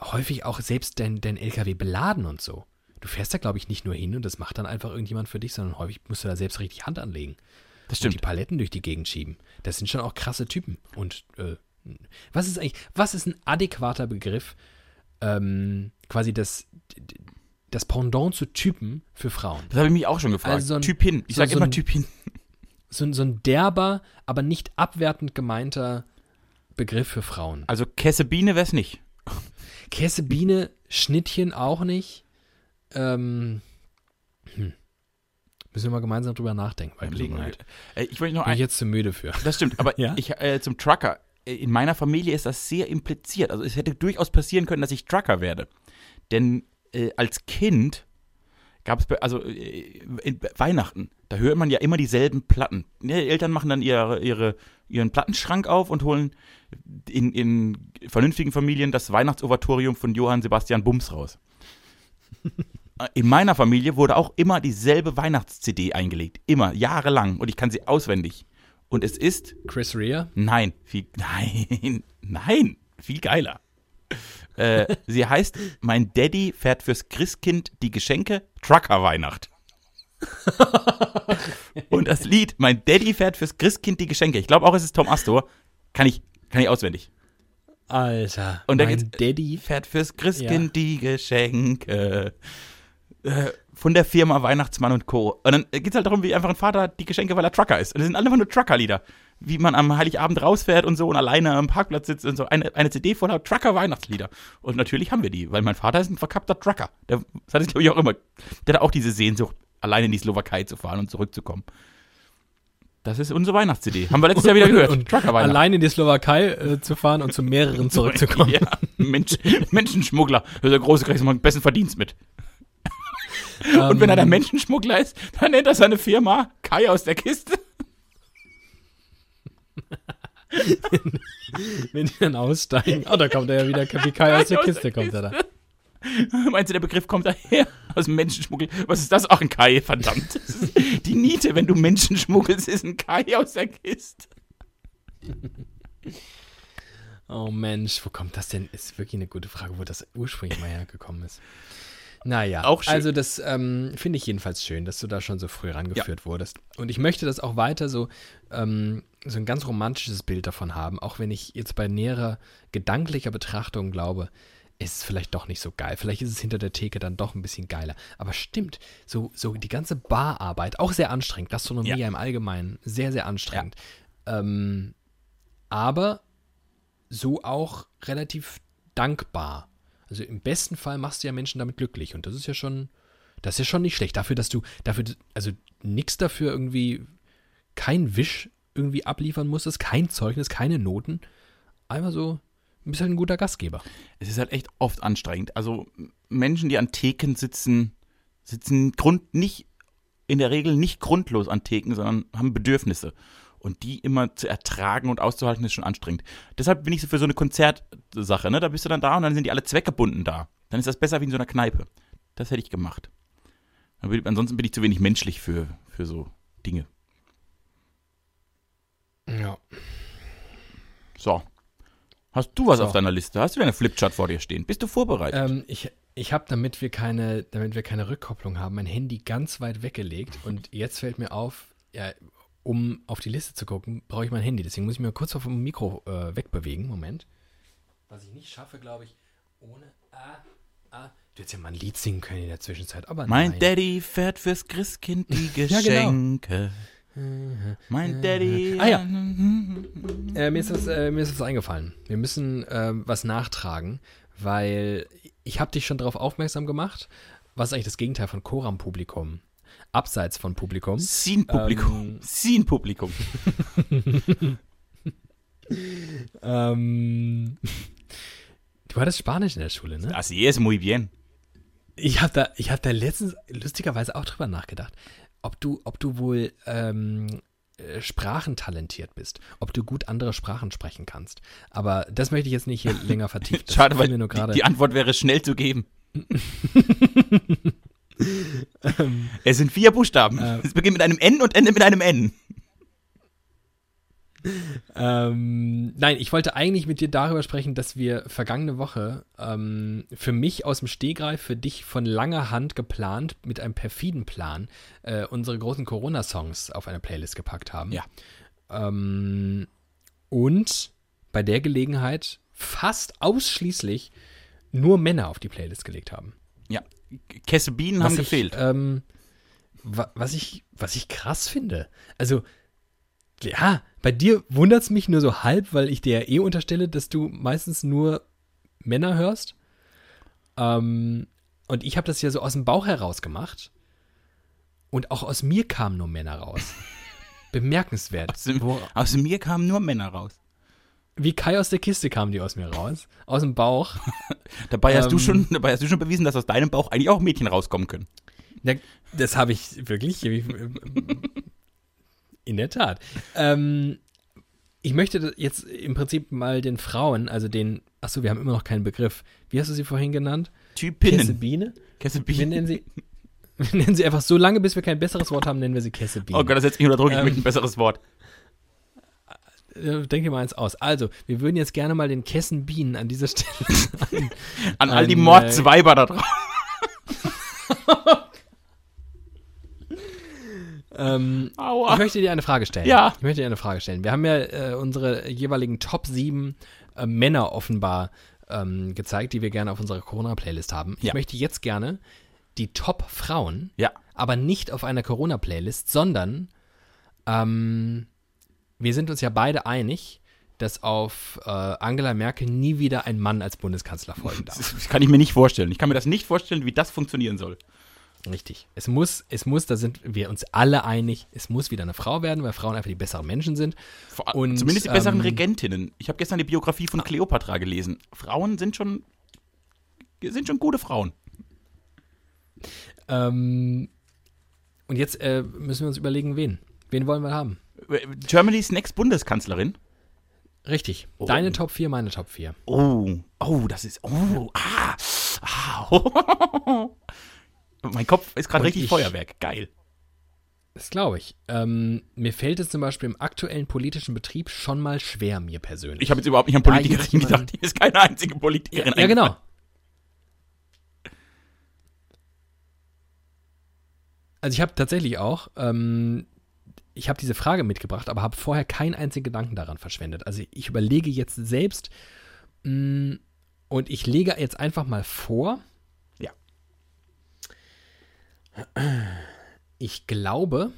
häufig auch selbst dein, dein LKW beladen und so. Du fährst da, glaube ich, nicht nur hin und das macht dann einfach irgendjemand für dich, sondern häufig musst du da selbst richtig Hand anlegen. Das Und die stimmt. Paletten durch die Gegend schieben. Das sind schon auch krasse Typen. Und äh, was ist eigentlich, was ist ein adäquater Begriff, ähm, quasi das, das Pendant zu Typen für Frauen? Das habe ich mich auch schon gefragt. Also so ein- typ hin. Ich so- sage so immer Typ hin. So, ein- so ein derber, aber nicht abwertend gemeinter Begriff für Frauen. Also Kessebine wär's nicht. Käsebiene, Schnittchen auch nicht. Ähm, hm. Müssen wir mal gemeinsam drüber nachdenken bei Gelegenheit. Äh, Ich wollte noch Bin ein, ich jetzt zu müde für. Das stimmt, aber Ja? ich äh, zum Trucker. äh, In meiner Familie ist das sehr impliziert. Also es hätte durchaus passieren können, dass ich Trucker werde. Denn äh, als Kind gab es, also äh, in Weihnachten, da hört man ja immer dieselben Platten. Die Eltern machen dann ihre, ihre, ihren Plattenschrank auf und holen in, in vernünftigen Familien das Weihnachtsovatorium von Johann Sebastian Bums raus. In meiner Familie wurde auch immer dieselbe Weihnachts-CD eingelegt. Immer, jahrelang. Und ich kann sie auswendig. Und es ist Chris Rea? Nein, viel, nein, nein, viel geiler. Äh, sie heißt Mein Daddy fährt fürs Christkind die Geschenke Trucker Weihnacht. Und das Lied Mein Daddy fährt fürs Christkind die Geschenke. Ich glaube auch, es ist Tom Astor. Kann ich, kann ich auswendig. Alter. Und da mein geht's- Daddy. Fährt fürs Christkind die Geschenke. Äh, von der Firma Weihnachtsmann und Co. Und dann geht es halt darum, wie einfach ein Vater die Geschenke, weil er Trucker ist. Und das sind alle einfach nur Trucker-Lieder. Wie man am Heiligabend rausfährt und so und alleine am Parkplatz sitzt und so. Eine, eine CD voller Trucker-Weihnachtslieder. Und natürlich haben wir die, weil mein Vater ist ein verkappter Trucker. Der, das hatte ich, glaube ich, auch immer. Der hat auch diese Sehnsucht, alleine in die Slowakei zu fahren und zurückzukommen. Das ist unsere Weihnachts-CD. Haben wir letztes Jahr wieder gehört. Und Trucker-Weihnacht. allein in die Slowakei äh, zu fahren und zu mehreren zurückzukommen. Ja, Mensch, Menschenschmuggler. Das ist der große mal einen besten Verdienst mit. Und wenn er der Ähm, Menschenschmuggler ist, dann nennt er seine Firma Kai aus der Kiste. Wenn die dann aussteigen. Oh, da kommt er ja wieder. Wie Kai aus der Kiste kommt er da. Meinst du, der Begriff kommt daher? Aus dem Menschenschmuggel. Was ist das? Ach, ein Kai, verdammt. Die Niete, wenn du Menschen schmuggelst, ist ein Kai aus der Kiste. Oh Mensch, wo kommt das denn? Ist wirklich eine gute Frage, wo das ursprünglich mal hergekommen ist. Naja, Auch schön. also das ähm, finde ich jedenfalls schön, dass du da schon so früh rangeführt wurdest. Und ich möchte das auch weiter so, ähm, so ein ganz romantisches Bild davon haben, auch wenn ich jetzt bei näherer gedanklicher Betrachtung glaube, ist es vielleicht doch nicht so geil. Vielleicht ist es hinter der Theke dann doch ein bisschen geiler. Aber stimmt, so, so die ganze Bararbeit, auch sehr anstrengend, Gastronomie Ja. im Allgemeinen, sehr, sehr anstrengend. Ähm, aber so auch relativ dankbar. Also im besten Fall machst du ja Menschen damit glücklich und das ist ja schon, das ist ja schon nicht schlecht. Dafür, dass du, dafür, also nichts dafür irgendwie, kein Wisch irgendwie abliefern musstest, kein Zeugnis, keine Noten. Einfach so, du bist halt ein guter Gastgeber. Es ist halt echt oft anstrengend. Also Menschen, die an Theken sitzen, sitzen Grund nicht, in der Regel nicht grundlos an Theken, sondern haben Bedürfnisse. Und die immer zu ertragen und auszuhalten, ist schon anstrengend. Deshalb bin ich so für so eine Konzertsache, ne? Da bist du dann da und dann sind die alle zweckgebunden da. Dann ist das besser wie in so einer Kneipe. Das hätte ich gemacht. Ansonsten bin ich zu wenig menschlich für, für so Dinge. Ja. So. Hast du was So. auf deiner Liste? Hast du deine Flipchart vor dir stehen? Bist du vorbereitet? Ähm, ich, Ich habe, damit wir keine, damit wir keine Rückkopplung haben, mein Handy ganz weit weggelegt und jetzt fällt mir auf, ja, um auf die Liste zu gucken, brauche ich mein Handy. Deswegen muss ich mir kurz vom Mikro äh, wegbewegen. Moment. Was ich nicht schaffe, glaube ich, ohne. Ah, ah. Du hättest ja mal ein Lied singen können in der Zwischenzeit, aber Mein nein. Daddy fährt fürs Christkind die Ja, genau. Geschenke. Mein Daddy. Ah, ja. Äh, mir, ist das, äh, mir ist das eingefallen. Wir müssen ähm, was nachtragen, weil ich habe dich schon darauf aufmerksam gemacht. Was ist eigentlich das Gegenteil von Koram-Publikum? Abseits von Publikum. Scene-Publikum. Ähm, Scene-Publikum. Ähm, du hattest Spanisch in der Schule, ne? Así es, muy bien. Ich habe da, ich hab da letztens lustigerweise auch drüber nachgedacht, ob du, ob du wohl ähm, äh, sprachentalentiert bist, ob du gut andere Sprachen sprechen kannst. Aber das möchte ich jetzt nicht hier länger vertiefen. Schade, weil mir nur die, die Antwort wäre schnell zu geben. es sind vier Buchstaben. Ähm. es beginnt mit einem N und endet mit einem N. Ähm, nein, ich wollte eigentlich mit dir darüber sprechen, dass wir vergangene Woche ähm, für mich aus dem Stehgreif, für dich von langer Hand geplant, mit einem perfiden Plan, äh, unsere großen Corona-Songs auf eine Playlist gepackt haben. Ja. Ähm, und bei der Gelegenheit fast ausschließlich nur Männer auf die Playlist gelegt haben. Ja. Kesse Bienen haben ich, gefehlt. Ähm, wa was, ich, was ich krass finde. Also, ja, bei dir wundert es mich nur so halb, weil ich dir ja eh unterstelle, dass du meistens nur Männer hörst. Ähm, und ich habe das ja so aus dem Bauch heraus gemacht. Und auch aus mir kamen nur Männer raus. Bemerkenswert. Aus, dem, aus mir kamen nur Männer raus. Wie Kai aus der Kiste kamen die aus mir raus. Aus dem Bauch. Dabei hast, du Ähm. schon, dabei hast du schon bewiesen, dass aus deinem Bauch eigentlich auch Mädchen rauskommen können. Ja, das habe ich wirklich. In der Tat. Ähm, ich möchte jetzt im Prinzip mal den Frauen, also den, achso, wir haben immer noch keinen Begriff. Wie hast du sie vorhin genannt? Typinnen. Kessebiene? Kesse Wir nennen sie, wir nennen sie einfach so lange, bis wir kein besseres Wort haben, nennen wir sie Kessebiene. Oh Gott, das setzt mich unter Druck. Ich Ähm. möchte ein besseres Wort. Äh, Denk dir mal eins aus. Also, wir würden jetzt gerne mal den Kessenbienen an dieser Stelle An all die Mordsweiber da drauf. ähm. Ich möchte dir eine Frage stellen. Ja. Ich möchte dir eine Frage stellen. Wir haben ja äh, unsere jeweiligen Top 7 äh, Männer offenbar ähm, gezeigt, die wir gerne auf unserer Corona-Playlist haben. Ich Ja. möchte jetzt gerne die Top Frauen, Ja. aber nicht auf einer Corona-Playlist, sondern ähm, wir sind uns ja beide einig, dass auf äh, Angela Merkel nie wieder ein Mann als Bundeskanzler folgen darf. Das kann ich mir nicht vorstellen. Ich kann mir das nicht vorstellen, wie das funktionieren soll. Richtig. Es muss, es muss, da sind wir uns alle einig, es muss wieder eine Frau werden, weil Frauen einfach die besseren Menschen sind. Vor, Und, zumindest die besseren ähm, Regentinnen. Ich habe gestern die Biografie von Cleopatra gelesen. Frauen sind schon sind schon gute Frauen. Ähm, und jetzt äh, müssen wir uns überlegen, wen. Wen wollen wir haben? Germany's Next Bundeskanzlerin. Richtig. Oh. Deine Top 4, meine Top 4. Oh, oh, das ist oh, ah, ah. mein Kopf ist gerade richtig ich- Feuerwerk. Geil. Das glaube ich. Ähm, mir fällt es zum Beispiel im aktuellen politischen Betrieb schon mal schwer, mir persönlich. Ich habe jetzt überhaupt nicht an Politikerin gedacht. Hier ist keine einzige Politikerin. ja, genau. Also ich habe tatsächlich auch, ähm, ich habe diese Frage mitgebracht, aber habe vorher keinen einzigen Gedanken daran verschwendet. Also ich überlege jetzt selbst mh, und ich lege jetzt einfach mal vor. Ja. Ich glaube,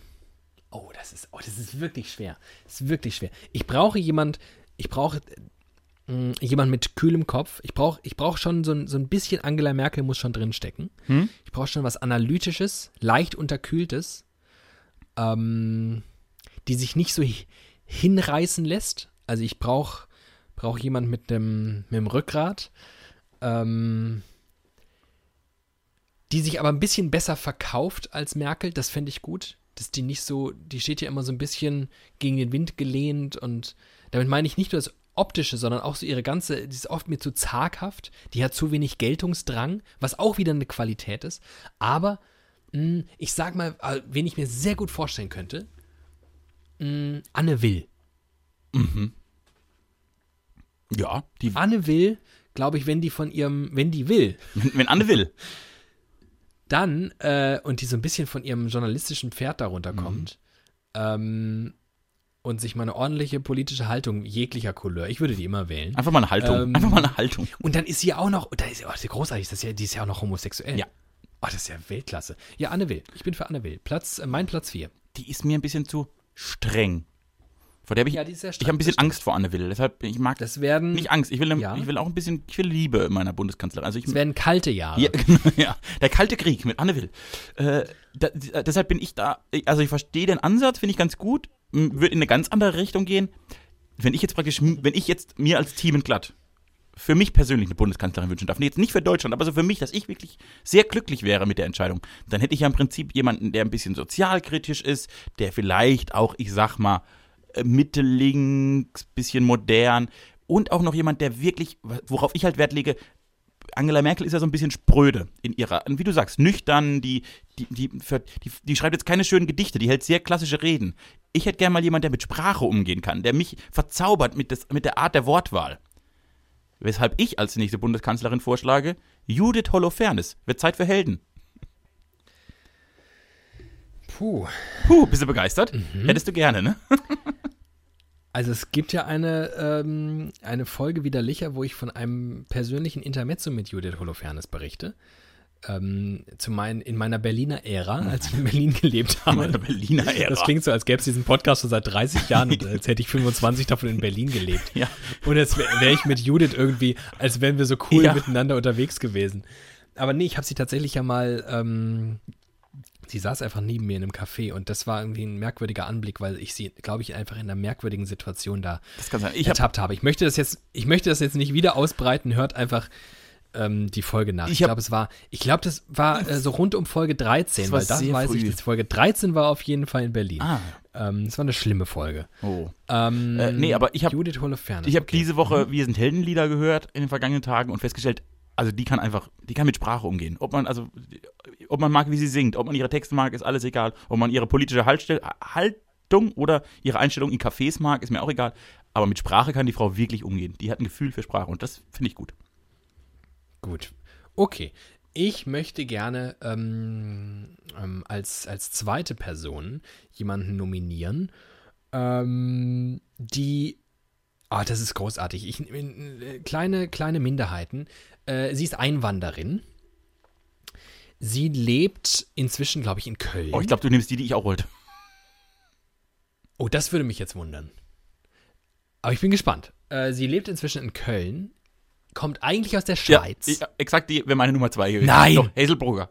oh, das ist, oh, das ist wirklich schwer. Das ist wirklich schwer. Ich brauche jemand, ich brauche mh, jemand mit kühlem Kopf. Ich brauche ich brauch schon so ein, so ein bisschen Angela Merkel muss schon drinstecken. Hm? Ich brauche schon was Analytisches, leicht unterkühltes, ähm, die sich nicht so hi- hinreißen lässt. Also ich brauche brauch jemand mit dem, mit dem Rückgrat, ähm, die sich aber ein bisschen besser verkauft als Merkel. Das fände ich gut. Dass die nicht so, die steht ja immer so ein bisschen gegen den Wind gelehnt und damit meine ich nicht nur das Optische, sondern auch so ihre ganze, die ist oft mir zu zaghaft, die hat zu wenig Geltungsdrang, was auch wieder eine Qualität ist. Aber ich sag mal, äh, wen ich mir sehr gut vorstellen könnte, mh, Anne Will. Ja, die Anne Will glaube ich, wenn die von ihrem, wenn die will, Wenn, wenn Anne will. dann, äh, und die so ein bisschen von ihrem journalistischen Pferd darunter kommt, ähm, und sich mal eine ordentliche politische Haltung jeglicher Couleur, ich würde die immer wählen. Einfach mal eine Haltung. Ähm, Einfach mal eine Haltung. Und dann ist sie ja auch noch, da ist sie, oh, das ist ja großartig, das ist ja, die ist ja auch noch homosexuell. Ja. Oh, das ist ja Weltklasse. Ja, Anne Will. Ich bin für Anne Will. Platz, äh, mein Platz 4. Die ist mir ein bisschen zu streng. Vor der habe ich, Ja, die ist sehr ich habe ein bisschen streng, das Angst vor Anne Will. Deshalb, ich mag Das werden, nicht Angst. Ich will, Ja. ich will auch ein bisschen, ich will Liebe in meiner Bundeskanzlerin. Also ich, das werden kalte Jahre. ja, genau, ja, der kalte Krieg mit Anne Will. Äh, da, deshalb bin ich da, also ich verstehe den Ansatz, finde ich ganz gut, würde in eine ganz andere Richtung gehen. Wenn ich jetzt praktisch, wenn ich jetzt mir als Team in Glatt für mich persönlich eine Bundeskanzlerin wünschen darf, nee, jetzt nicht für Deutschland, aber so für mich, dass ich wirklich sehr glücklich wäre mit der Entscheidung, dann hätte ich ja im Prinzip jemanden, der ein bisschen sozialkritisch ist, der vielleicht auch, ich sag mal, äh, mittellinks, bisschen modern und auch noch jemand, der wirklich, worauf ich halt Wert lege, Angela Merkel ist ja so ein bisschen spröde in ihrer, wie du sagst, nüchtern, die, die, die, die, die schreibt jetzt keine schönen Gedichte, die hält sehr klassische Reden. Ich hätte gerne mal jemanden, der mit Sprache umgehen kann, der mich verzaubert mit, des, mit der Art der Wortwahl. Weshalb ich als nächste Bundeskanzlerin vorschlage, Judith Holofernes, wird Zeit für Helden. Puh. Puh, bist du begeistert? Hättest du gerne, ne? Also es gibt ja eine, ähm, eine Folge widerlicher, wo ich von einem persönlichen Intermezzo mit Judith Holofernes berichte. Ähm, zu mein, in meiner Berliner Ära, als ich in Berlin gelebt habe. Meine Berliner Ära. Das klingt so, als gäbe es diesen Podcast schon seit 30 Jahren und als hätte ich 25 davon in Berlin gelebt. Ja. Und jetzt wäre wär ich mit Judith irgendwie, als wären wir so cool Ja. miteinander unterwegs gewesen. Aber nee, ich habe sie tatsächlich ja mal, ähm, sie saß einfach neben mir in einem Café und das war irgendwie ein merkwürdiger Anblick, weil ich sie, glaube ich, einfach in einer merkwürdigen Situation da Das kann sein. Ich hab, ertappt habe. Ich möchte das jetzt, ich möchte das jetzt nicht wieder ausbreiten, hört einfach ähm, die Folge nach. Ich Ich, glaube, es war, ich glaube, das war äh, so rund um Folge 13, Das weil das weiß ich, früh. dass Folge 13 war auf jeden Fall in Berlin. ah, Ähm, das war eine schlimme Folge. oh. Ähm, Äh, nee, aber ich hab- Judith Holofernes. Ich habe okay. diese Woche Wir sind Heldenlieder gehört in den vergangenen Tagen und festgestellt, also die kann einfach, die kann mit Sprache umgehen. Ob man, also, ob man mag, wie sie singt, ob man ihre Texte mag, ist alles egal. Ob man ihre politische Haltung oder ihre Einstellung in Cafés mag, ist mir auch egal. Aber mit Sprache kann die Frau wirklich umgehen. Die hat ein Gefühl für Sprache und das finde ich gut. Gut. Okay. Ich möchte gerne ähm, ähm, als, als zweite Person jemanden nominieren, ähm, die. Ah, das ist großartig. Ich, äh, kleine, kleine Minderheiten. Äh, sie ist Einwanderin. Sie lebt inzwischen, glaube ich, in Köln. Oh, ich glaube, du nimmst die, die ich auch wollte. Oh, das würde mich jetzt wundern. Aber ich bin gespannt. Äh, sie lebt inzwischen in Köln, kommt eigentlich aus der Schweiz. Ja, ich, exakt, die wäre meine Nummer zwei gewesen. Nein! Doch, Hazelbrugger.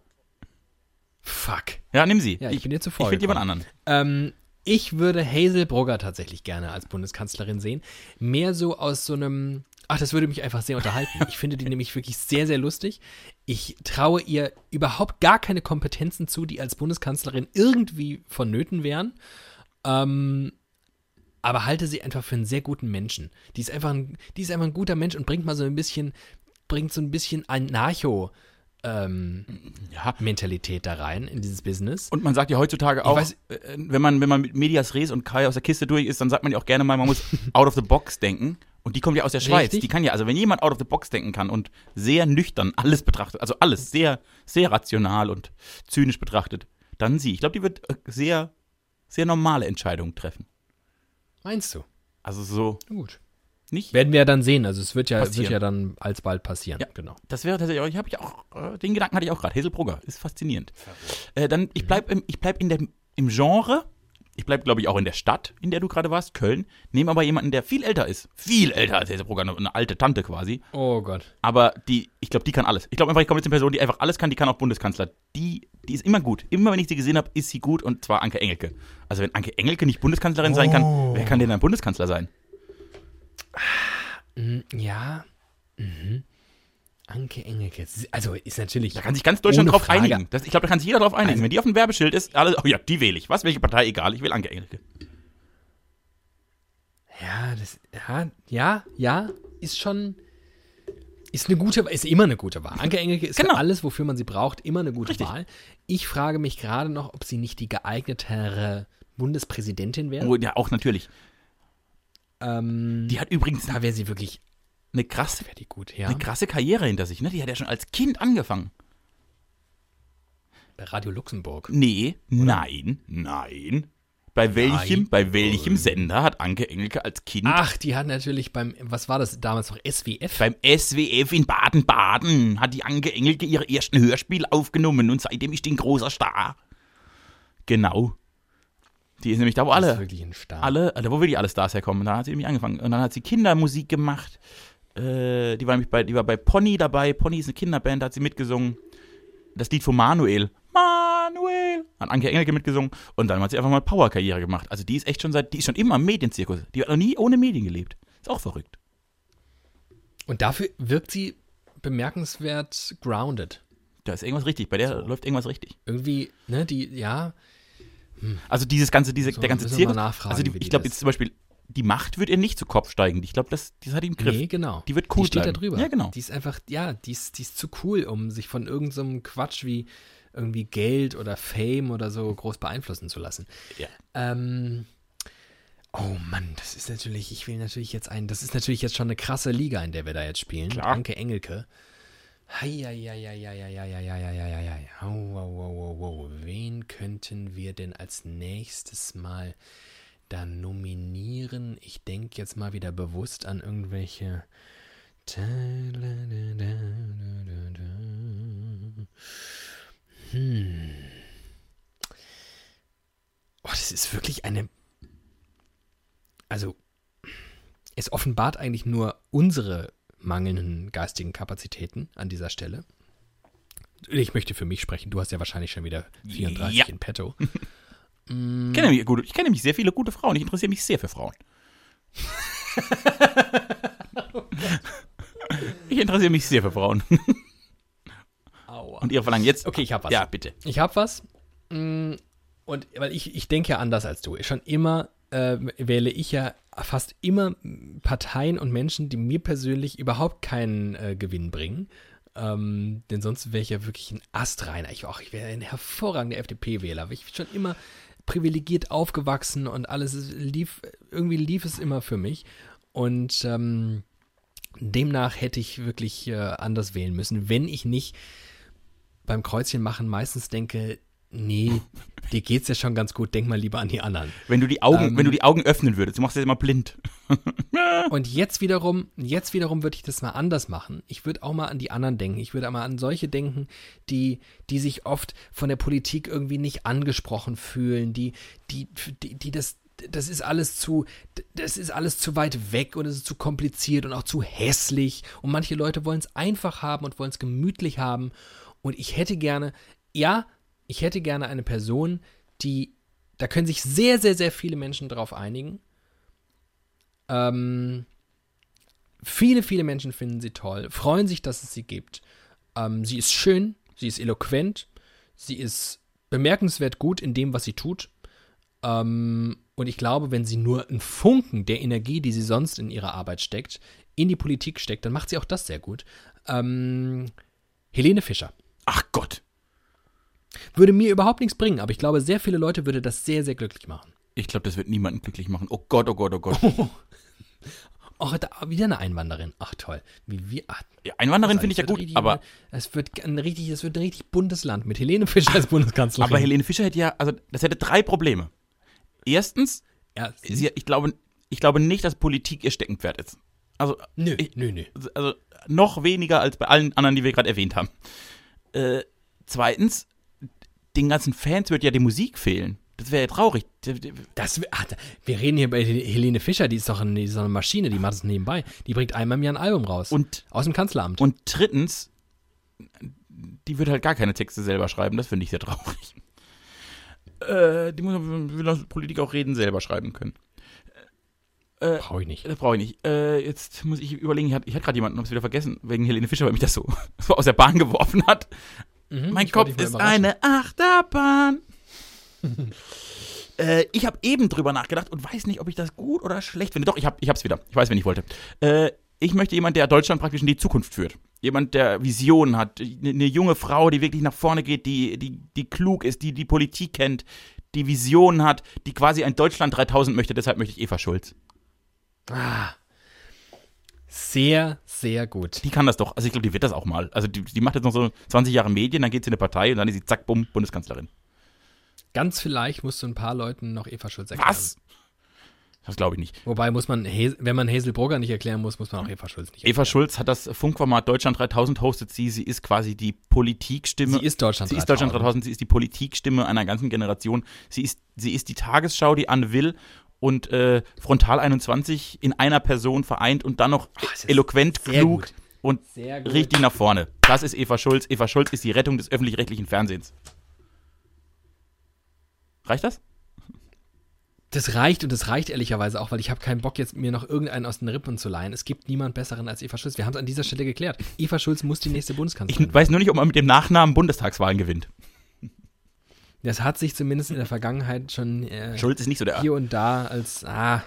Fuck. Ja, nimm sie. Ja, ich, bin dir ich zuvor. finde jemand anderen. Ähm, ich würde Hazel Brugger tatsächlich gerne als Bundeskanzlerin sehen. Mehr so aus so einem. Ach, das würde mich einfach sehr unterhalten. Ich finde die nämlich wirklich sehr, sehr lustig. Ich traue ihr überhaupt gar keine Kompetenzen zu, die als Bundeskanzlerin irgendwie vonnöten wären. Ähm, aber halte sie einfach für einen sehr guten Menschen. Die ist einfach ein, die ist einfach ein guter Mensch und bringt mal so ein bisschen, bringt so ein bisschen Anarcho. Ähm, Ja. Mentalität da rein in dieses Business. Und man sagt ja heutzutage auch, weiß- äh, wenn man, wenn man mit Medias Res und Kai aus der Kiste durch ist, dann sagt man ja auch gerne mal, man muss out of the box denken. Und die kommt ja aus der Schweiz. Richtig. Die kann ja, also wenn jemand out of the box denken kann und sehr nüchtern alles betrachtet, also alles sehr, sehr rational und zynisch betrachtet, dann sie. Ich glaube, die wird äh, sehr, sehr normale Entscheidungen treffen. Meinst du? Also so Gut. nicht. Werden wir ja dann sehen. Also es wird ja, Passieren. wird ja dann alsbald passieren. Ja. Genau. Das wäre tatsächlich, auch- ich habe ja auch, äh, den Gedanken hatte ich auch gerade. Hazelbrugger ist faszinierend. Äh, dann, ich bleib, im, ich bleib in der, im Genre, ich bleib, glaube ich, auch in der Stadt, in der du gerade warst, Köln, nehme aber jemanden, der viel älter ist. Viel älter als Hazelbrugger, eine, eine alte Tante quasi. Oh Gott. Aber die, ich glaube, die kann alles. Ich glaube einfach, ich komme jetzt eine Person, die einfach alles kann, die kann auch Bundeskanzler. Die, die ist immer gut. Immer wenn ich sie gesehen habe, ist sie gut und zwar Anke Engelke. Also wenn Anke Engelke nicht Bundeskanzlerin sein kann, wer kann denn dann Bundeskanzler sein? Mhm, ja. Mhm. Anke Engelke. Also ist natürlich. Da kann sich ganz Deutschland drauf Frage. einigen. Das, ich glaube, da kann sich jeder drauf einigen. Also- Wenn die auf dem Werbeschild ist, alle, oh ja, die wähle ich. Was, welche Partei, egal, ich will Anke Engelke. Ja, das. Ja, ja, ja. Ist schon. Ist eine gute, ist immer eine gute Wahl. Anke Engelke ist Genau. für alles, wofür man sie braucht, immer eine gute Richtig. Wahl. Ich frage mich gerade noch, ob sie nicht die geeignetere Bundespräsidentin wäre. Oh, ja, auch natürlich. Ähm, Die hat übrigens, da wäre sie wirklich eine krasse, Wäre die gut, ja. eine krasse Karriere hinter sich, ne? Die hat ja schon als Kind angefangen. Bei Radio Luxemburg. Nee, nein, nein. Bei welchem, Nein. bei welchem Sender hat Anke Engelke als Kind Ach, die hat natürlich beim, was war das damals noch, SWF? beim SWF in Baden-Baden hat die Anke Engelke ihre ersten Hörspiel aufgenommen und seitdem ist die ein großer Star. Genau. Die ist nämlich da, wo Das ist alle, wirklich ein Star. alle, da wo wirklich alle Stars herkommen. Da hat sie nämlich angefangen. Und dann hat sie Kindermusik gemacht. Äh, die war nämlich bei, die war bei Pony dabei. Pony ist eine Kinderband, da hat sie mitgesungen. Das Lied von Manuel. Manuel! Hat Anke Engelke mitgesungen. Und dann hat sie einfach mal Power-Karriere gemacht. Also die ist echt schon seit, die ist schon immer im Medienzirkus. Die hat noch nie ohne Medien gelebt. Ist auch verrückt. Und dafür wirkt sie bemerkenswert grounded. Da ist irgendwas richtig. Bei der läuft irgendwas richtig. Irgendwie, ne, die, ja, Also dieses ganze, diese, So, der ganze Zirkus. also die, ich glaube jetzt zum Beispiel, die Macht wird ihr nicht zu Kopf steigen. Ich glaube, das, das hat im Griff. nee, genau. Die wird cool Die steht bleiben. da drüber. Ja, genau. Die ist einfach, ja, die ist, die ist zu cool, um sich von irgendeinem Quatsch wie irgendwie Geld oder Fame oder so groß beeinflussen zu lassen. Ja. Ähm, oh Mann, das ist natürlich, ich will natürlich jetzt ein, das ist natürlich jetzt schon eine krasse Liga, in der wir da jetzt spielen. Klar. Anke Engelke. Wen könnten wir denn als nächstes mal da nominieren? Ich denke jetzt mal wieder bewusst an irgendwelche. Hm. Oh, das ist wirklich eine. Also, es offenbart eigentlich nur unsere mangelnden geistigen Kapazitäten an dieser Stelle. Ich möchte für mich sprechen. Du hast ja wahrscheinlich schon wieder 34 Ja. in petto. Ich kenne, gut, ich kenne nämlich sehr viele gute Frauen. Ich interessiere mich sehr für Frauen. ich interessiere mich sehr für Frauen. Und ihre Verlangen jetzt. Okay, ich hab was. Ja, bitte. Ich habe was. Mm, Und weil ich, ich denke ja anders als du. Schon immer äh, wähle ich ja fast immer Parteien und Menschen, die mir persönlich überhaupt keinen äh, Gewinn bringen. Ähm, denn sonst wäre ich ja wirklich ein Astreiner. Ich, ich wäre ein hervorragender FDP-Wähler. Ich bin schon immer privilegiert aufgewachsen und alles lief, irgendwie lief es immer für mich. Und ähm, demnach hätte ich wirklich äh, anders wählen müssen, wenn ich nicht beim Kreuzchen machen meistens denke, nee, dir geht's ja schon ganz gut, denk mal lieber an die anderen. Wenn du die Augen, Ähm, wenn du die Augen öffnen würdest, du machst das immer blind. Und jetzt wiederum, jetzt wiederum würde ich das mal anders machen. Ich würde auch mal an die anderen denken. Ich würde auch mal an solche denken, die, die sich oft von der Politik irgendwie nicht angesprochen fühlen, die, die, die, die das, das ist alles zu, das ist alles zu weit weg und es ist zu kompliziert und auch zu hässlich. Und manche Leute wollen es einfach haben und wollen es gemütlich haben. Und ich hätte gerne, ja, ich hätte gerne eine Person, die, da können sich sehr, sehr, sehr viele Menschen drauf einigen. Ähm, viele, viele Menschen finden sie toll, freuen sich, dass es sie gibt. Ähm, sie ist schön, sie ist eloquent, sie ist bemerkenswert gut in dem, was sie tut. Ähm, und ich glaube, wenn sie nur einen Funken der Energie, die sie sonst in ihre Arbeit steckt, in die Politik steckt, dann macht sie auch das sehr gut. Ähm, Helene Fischer. Ach Gott. Würde mir überhaupt nichts bringen, aber ich glaube, sehr viele Leute würde das sehr, sehr glücklich machen. Ich glaube, das wird niemanden glücklich machen. Oh Gott, oh Gott, oh Gott. Oh, da, wieder eine Einwanderin. Ach toll. Wie wir. Ach, Ja, Einwanderin Das finde ich ja gut, richtig- aber, es wird ein richtig, es wird ein richtig buntes Land mit Helene Fischer als Bundeskanzlerin. aber Helene Fischer hätte ja, also das hätte drei Probleme. Erstens, ja, sie, ich, glaube, ich glaube nicht, dass Politik ihr Steckenpferd ist. Also, nö, ich- nö, nö. also noch weniger als bei allen anderen, die wir gerade erwähnt haben. Äh, zweitens, den ganzen Fans wird ja die Musik fehlen. Das wäre ja traurig. Das, ach, wir reden hier bei Helene Fischer, die ist doch eine, ist doch eine Maschine, die macht es nebenbei. Die bringt einmal im Jahr ein Album raus. Und, aus dem Kanzleramt. und drittens, die wird halt gar keine Texte selber schreiben. Das finde ich sehr traurig. Äh, die muss will aus Politik auch reden selber schreiben können. Brauche ich nicht. Das brauche ich nicht. Äh, jetzt muss ich überlegen, ich hatte, ich hatte gerade jemanden, hab's wieder vergessen, wegen Helene Fischer, weil mich das so, aus der Bahn geworfen hat. Mhm, Mein Kopf ist eine Achterbahn. äh, ich habe eben drüber nachgedacht und weiß nicht, ob ich das gut oder schlecht finde. Doch, ich, hab, ich hab's wieder. Ich weiß, wen ich wollte. Äh, ich möchte jemand, der Deutschland praktisch in die Zukunft führt. Jemand, der Visionen hat. Eine eine junge Frau, die wirklich nach vorne geht, die, die, die klug ist, die die Politik kennt, die Visionen hat, die quasi ein Deutschland 3000 möchte. Deshalb möchte ich Eva Schulz. Ah. Sehr, sehr gut. Die kann das doch. Also ich glaube, die wird das auch mal. Also die, die macht jetzt noch so 20 Jahre Medien, dann geht sie in eine Partei und dann ist sie zack, bumm, Bundeskanzlerin. Ganz vielleicht musst du ein paar Leuten noch Eva Schulz erklären. Was? Das glaube ich nicht. Wobei muss man, wenn man Hazel Brugger nicht erklären muss, muss man auch Eva Schulz nicht Eva Schulz hat das Funkformat Deutschland 3000 hostet sie. Sie ist quasi die Politikstimme. Sie ist Deutschland Sie ist 3000. Deutschland 3000. Sie ist die Politikstimme einer ganzen Generation. Sie ist, sie ist die Tagesschau, die Anne Will und äh, Frontal 21 in einer Person vereint und dann noch ist eloquent, klug gut. und richtig nach vorne. Das ist Eva Schulz. Eva Schulz ist die Rettung des öffentlich-rechtlichen Fernsehens. Reicht das? Das reicht und das reicht ehrlicherweise auch, weil ich habe keinen Bock, jetzt mir noch irgendeinen aus den Rippen zu leihen. Es gibt niemand besseren als Eva Schulz. Wir haben es an dieser Stelle geklärt. Eva Schulz muss die nächste Ich Bundeskanzlerin. weiß nur nicht, ob man mit dem Nachnamen Bundestagswahlen gewinnt. Das hat sich zumindest in der Vergangenheit schon äh, Schulz ist nicht so der. hier und da als, ah,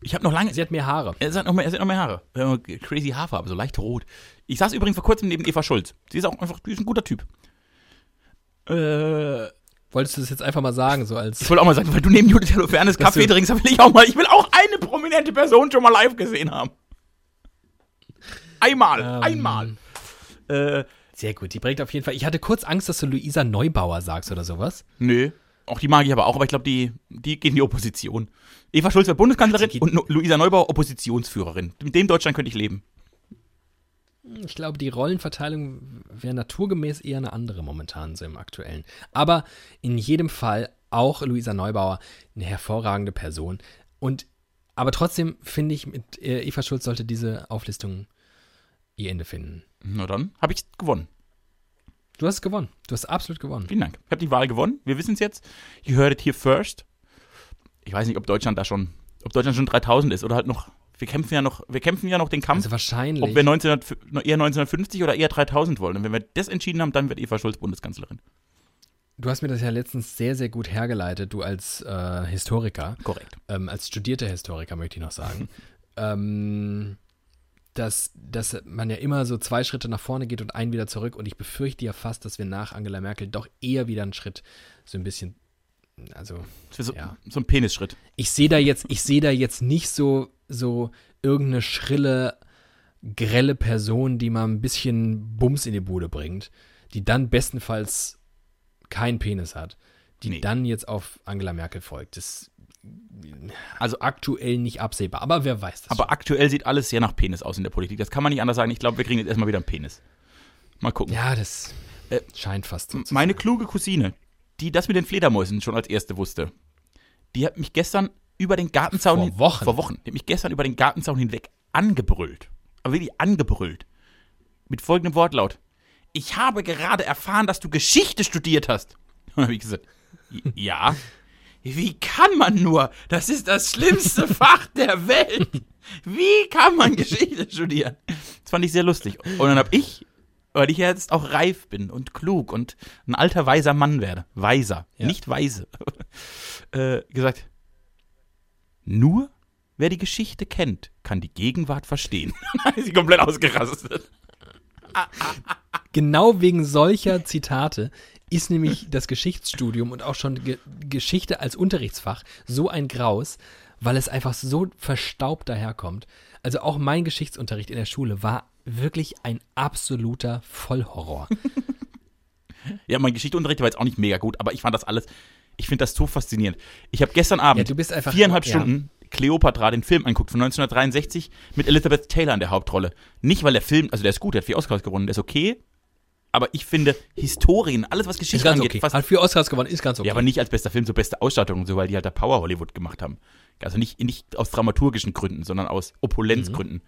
Ich habe noch lange. sie hat mehr Haare. Er hat noch mehr, er hat noch mehr Haare. Crazy Haarfarbe, so leicht rot. Ich saß übrigens vor kurzem neben Eva Schulz. Sie ist auch einfach, die ist ein guter Typ. Äh, Wolltest du das jetzt einfach mal sagen, so ich als, wollte auch mal sagen, weil du neben Judith Holofernes Kaffee du- trinkst, will ich auch mal, ich will auch eine prominente Person schon mal live gesehen haben. Einmal, Ähm. einmal. Äh, sehr gut, die bringt auf jeden Fall, ich hatte kurz Angst, dass du Luisa Neubauer sagst oder sowas. nö. Auch die mag ich aber auch, aber ich glaube, die, die geht in die Opposition. Eva Schulz wird Bundeskanzlerin und no Luisa Neubauer Oppositionsführerin. Mit dem Deutschland könnte ich leben. Ich glaube, die Rollenverteilung wäre naturgemäß eher eine andere momentan so im aktuellen. Aber in jedem Fall auch Luisa Neubauer eine hervorragende Person. Und aber trotzdem finde ich, mit äh, Eva Schulz sollte diese Auflistung ihr Ende finden. Na dann, habe ich gewonnen. Du hast gewonnen. Du hast absolut gewonnen. Vielen Dank. Ich habe die Wahl gewonnen. Wir wissen es jetzt. You heard it here first. Ich weiß nicht, ob Deutschland da schon, ob Deutschland schon 3000 ist oder halt noch. Wir kämpfen ja noch, wir kämpfen ja noch den Kampf, Also wahrscheinlich. ob wir 1900, eher 1950 oder eher 3000 wollen. Und wenn wir das entschieden haben, dann wird Eva Schulz Bundeskanzlerin. du hast mir das ja letztens sehr, sehr gut hergeleitet, du als äh, Historiker. Korrekt. ähm, als studierter Historiker möchte ich noch sagen, ähm, dass, dass man ja immer so zwei Schritte nach vorne geht und einen wieder zurück. Und ich befürchte ja fast, dass wir nach Angela Merkel doch eher wieder einen Schritt so ein bisschen, also so, Ja. so ein Penisschritt. ich sehe da jetzt, ich sehe da jetzt nicht so, so irgendeine schrille, grelle Person, die mal ein bisschen Bums in die Bude bringt, die dann bestenfalls keinen Penis hat, die Nee. dann jetzt auf Angela Merkel folgt. Das Also, aktuell nicht absehbar, aber wer weiß das aber aktuell sieht alles sehr nach Penis aus in der Politik. Das kann man nicht anders sagen. Ich glaube, wir kriegen jetzt erstmal wieder einen Penis. Mal gucken. Ja, das Äh, scheint fast so Meine kluge Cousine, die das mit den Fledermäusen schon als erste wusste, die hat mich gestern über den Gartenzaun Vor Wochen. vor Wochen, die hat mich gestern über den Gartenzaun hinweg angebrüllt. Aber wirklich angebrüllt. Mit folgendem Wortlaut. Ich habe gerade erfahren, dass du Geschichte studiert hast. Und dann habe ich gesagt, "J- ja. Wie kann man nur? Das ist das schlimmste Fach der Welt. Wie kann man Geschichte studieren? Das fand ich sehr lustig. Und dann habe ich, weil ich ja jetzt auch reif bin und klug und ein alter weiser Mann werde, weiser, Ja. nicht weise, äh, gesagt, nur wer die Geschichte kennt, kann die Gegenwart verstehen. Dann ist sie komplett ausgerastet. Genau wegen solcher Zitate ist nämlich das Geschichtsstudium und auch schon Ge Geschichte als Unterrichtsfach so ein Graus, weil es einfach so verstaubt daherkommt. Also auch mein Geschichtsunterricht in der Schule war wirklich ein absoluter Vollhorror. Ja, mein Geschichteunterricht war jetzt auch nicht mega gut, aber ich fand das alles, ich finde das so faszinierend. Ich habe gestern Abend Ja, du bist einfach- viereinhalb ja. Stunden Cleopatra, den Film anguckt von 1963 mit Elizabeth Taylor in der Hauptrolle. Nicht, weil der Film, also der ist gut, der hat vier Oscars gewonnen, der ist okay, aber ich finde Historien, alles was Ist Geschichte ganz angeht, okay. fast Hat vier Oscars gewonnen, ist ganz okay. Ja, aber nicht als bester Film, so beste Ausstattung und so, weil die halt da Power Hollywood gemacht haben. Also nicht, nicht aus dramaturgischen Gründen, sondern aus Opulenzgründen.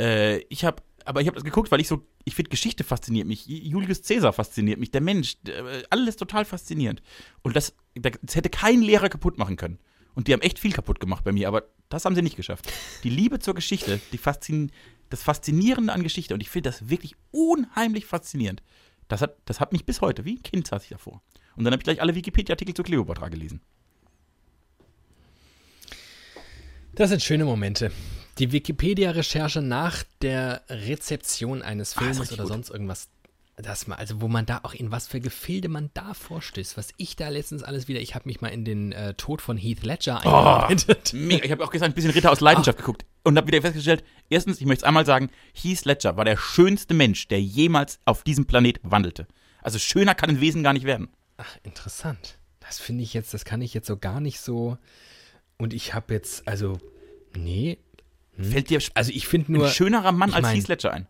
Äh, ich habe, aber ich habe das geguckt, weil ich so, ich finde Geschichte fasziniert mich, Julius Caesar fasziniert mich, der Mensch, äh, alles total faszinierend. Und das, das hätte kein Lehrer kaputt machen können. Und die haben echt viel kaputt gemacht bei mir, aber das haben sie nicht geschafft. Die Liebe zur Geschichte, die Faszin das Faszinierende an Geschichte, und ich finde das wirklich unheimlich faszinierend. Das hat, das hat mich bis heute, wie ein Kind saß ich davor. Und dann habe ich gleich alle Wikipedia-Artikel zu Cleopatra gelesen. Das sind schöne Momente. Die Wikipedia-Recherche nach der Rezeption eines Ah, Films richtig oder gut. sonst irgendwas, das mal, also wo man da auch in was für Gefilde man da vorstößt, was ich da letztens alles wieder, ich habe mich mal in den äh, Tod von Heath Ledger Oh. eingearbeitet. Mega. Ich habe auch gestern ein bisschen Ritter aus Leidenschaft geguckt. und habe wieder festgestellt, erstens, ich möchte es einmal sagen, Heath Ledger war der schönste Mensch, der jemals auf diesem Planet wandelte. Also schöner kann ein Wesen gar nicht werden. Ach, interessant. Das finde ich jetzt, das kann ich jetzt so gar nicht so. Und ich habe jetzt, also, nee. Fällt dir Also ich finde nur ein schönerer Mann als mein- Heath Ledger ein?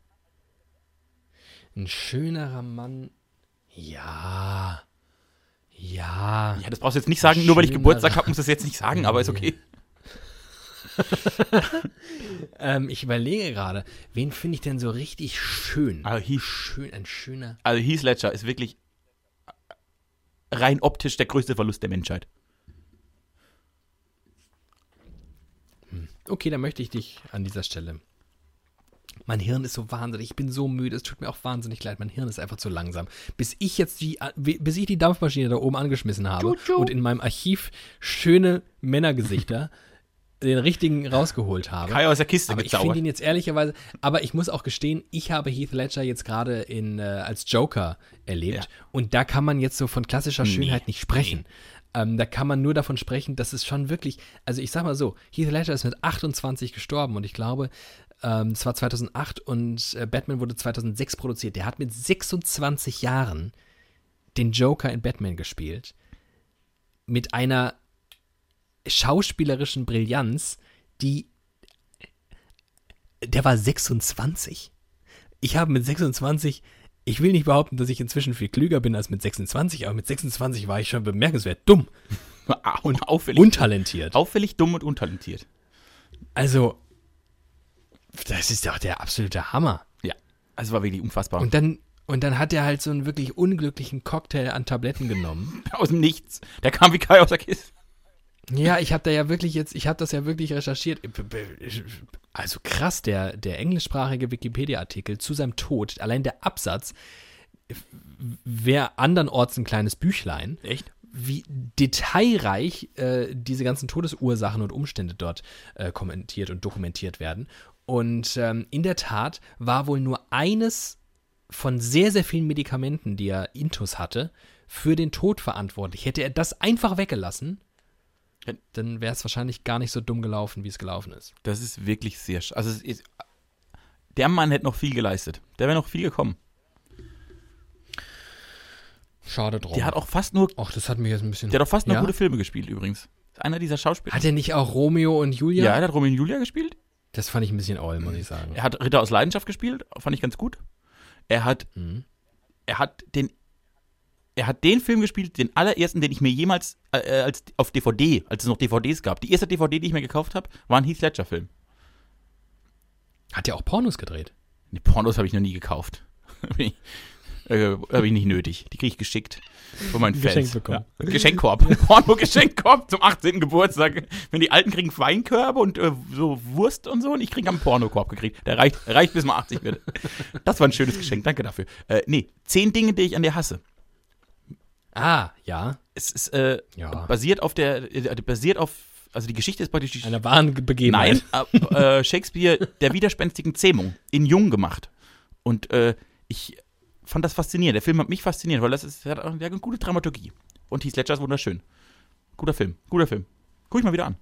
Ein schönerer Mann. Ja. Ja. Ja, das brauchst du jetzt nicht sagen, nur weil ich Geburtstag habe, muss das jetzt nicht sagen, aber ist okay. Ähm, ich überlege gerade, wen finde ich denn so richtig schön? Also Heath, Schön, ein schöner. also Heath Ledger ist wirklich rein optisch der größte Verlust der Menschheit. Okay, dann möchte ich dich an dieser Stelle. Mein Hirn ist so wahnsinnig, ich bin so müde, es tut mir auch wahnsinnig leid, mein Hirn ist einfach zu langsam. Bis ich jetzt die, bis ich die Dampfmaschine da oben angeschmissen habe Tschu-tschu. und in meinem Archiv schöne Männergesichter den richtigen rausgeholt habe. Kai aus der Kiste Aber ich finde gezaubert. ihn jetzt ehrlicherweise, aber ich muss auch gestehen, ich habe Heath Ledger jetzt gerade in, äh, als Joker erlebt Ja. und da kann man jetzt so von klassischer Nee, Schönheit nicht sprechen. Ähm, da kann man nur davon sprechen, dass es schon wirklich, also ich sag mal so, Heath Ledger ist mit 28 gestorben und ich glaube, ähm, es war 2008 und äh, Batman wurde 2006 produziert. Der hat mit 26 Jahren den Joker in Batman gespielt. Mit einer schauspielerischen Brillanz, die. Der war 26. Ich habe mit 26. Ich will nicht behaupten, dass ich inzwischen viel klüger bin als mit 26, aber mit 26 war ich schon bemerkenswert dumm und auffällig, untalentiert. auffällig dumm und untalentiert. Also, das ist doch der absolute Hammer. Ja, also war wirklich unfassbar. Und dann, und dann hat er halt so einen wirklich unglücklichen Cocktail an Tabletten genommen. aus dem Nichts. Der kam wie Kai aus der Kiste. Ja, ich habe da ja wirklich jetzt, ich habe das ja wirklich recherchiert. Also krass, der, der englischsprachige Wikipedia-Artikel zu seinem Tod, allein der Absatz, wäre andernorts ein kleines Büchlein, Echt? wie detailreich äh, diese ganzen Todesursachen und Umstände dort äh, kommentiert und dokumentiert werden. Und ähm, in der Tat war wohl nur eines von sehr, sehr vielen Medikamenten, die er Intus hatte, für den Tod verantwortlich. Hätte er das einfach weggelassen, dann wäre es wahrscheinlich gar nicht so dumm gelaufen, wie es gelaufen ist. Das ist wirklich sehr. Also, ist, der Mann hätte noch viel geleistet. Der wäre noch viel gekommen. Schade drum. Der hat auch fast nur, Och, das hat mich jetzt ein bisschen. der hat auch fast nur Ja? gute Filme gespielt übrigens. Einer dieser Schauspieler. Hat er nicht auch Romeo und Julia? ja, der hat Romeo und Julia gespielt. Das fand ich ein bisschen oll, muss ich sagen. Er hat Ritter aus Leidenschaft gespielt, fand ich ganz gut. Er hat, Mhm. er hat den, er hat den Film gespielt, den allerersten, den ich mir jemals äh, als auf DVD, als es noch DVDs gab. Die erste DVD, die ich mir gekauft habe, war ein Heath Ledger Film. Hat er auch Pornos gedreht? Die Pornos habe ich noch nie gekauft. äh, habe ich nicht nötig. Die kriege ich geschickt von meinen Fans. Geschenkt bekommen. Ja. Geschenkkorb. Porno-Geschenkkorb zum 18. Geburtstag. Wenn die Alten kriegen Weinkörbe und äh, so Wurst und so und ich kriege einen Pornokorb gekriegt. Der reicht, reicht bis man 80 wird. Das war ein schönes Geschenk. Danke dafür. Äh, nee, zehn Dinge, die ich an dir hasse. Ah, ja. Es ist äh, Ja. basiert auf der, äh, basiert auf, also die Geschichte ist praktisch die Einer wahren Begebenheit. Nein, äh, Shakespeare der widerspenstigen Zähmung in Jung gemacht. Und äh, ich fand das faszinierend. Der Film hat mich fasziniert, weil das ist, der hat, auch- der hat eine gute Dramaturgie. Und Heath Ledger ist wunderschön. Guter Film, guter Film. Guck ich mal wieder an.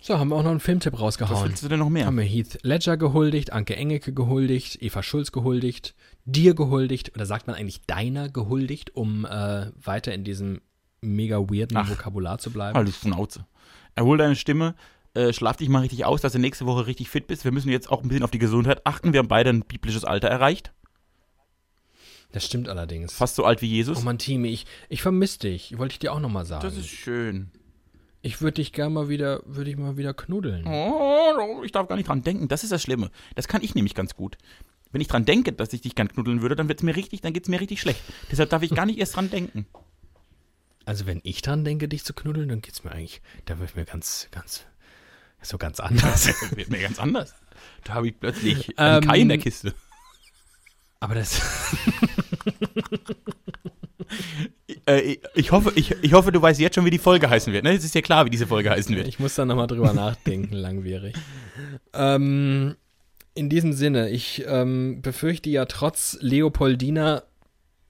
So, haben wir auch noch einen Filmtipp Was rausgehauen. willst du denn noch mehr? Haben wir Heath Ledger gehuldigt, Anke Engelke gehuldigt, Eva Schulz gehuldigt, dir gehuldigt, oder sagt man eigentlich deiner gehuldigt, um äh, weiter in diesem mega weirden Ach. Vokabular zu bleiben? Halt die Schnauze. Erhol deine Stimme, äh, schlaf dich mal richtig aus, dass du nächste Woche richtig fit bist. Wir müssen jetzt auch ein bisschen auf die Gesundheit achten. Wir haben beide ein biblisches Alter erreicht. Das stimmt allerdings. Fast so alt wie Jesus. Oh Mann, Timi, ich, ich vermisse dich. Wollte ich dir auch nochmal sagen. das ist schön. ich würde dich gerne mal wieder, würde ich mal wieder knuddeln. Oh, ich darf gar nicht dran denken. Das ist das Schlimme. Das kann ich nämlich ganz gut. Wenn ich dran denke, dass ich dich gern knuddeln würde, dann wird's mir richtig, dann geht's mir richtig schlecht. Deshalb darf ich gar nicht erst dran denken. Also wenn ich dran denke, dich zu knuddeln, dann geht's mir eigentlich, da wird mir ganz, ganz, so ganz anders. Das wird mir ganz anders. Da habe ich plötzlich einen Ähm, Kai in der Kiste. Aber das, Äh, ich, hoffe, ich, ich hoffe, du weißt jetzt schon, wie die Folge heißen wird. Ne? Es ist ja klar, wie diese Folge heißen wird. ich muss da nochmal drüber nachdenken, langwierig. Ähm, in diesem Sinne, ich ähm, befürchte ja trotz Leopoldina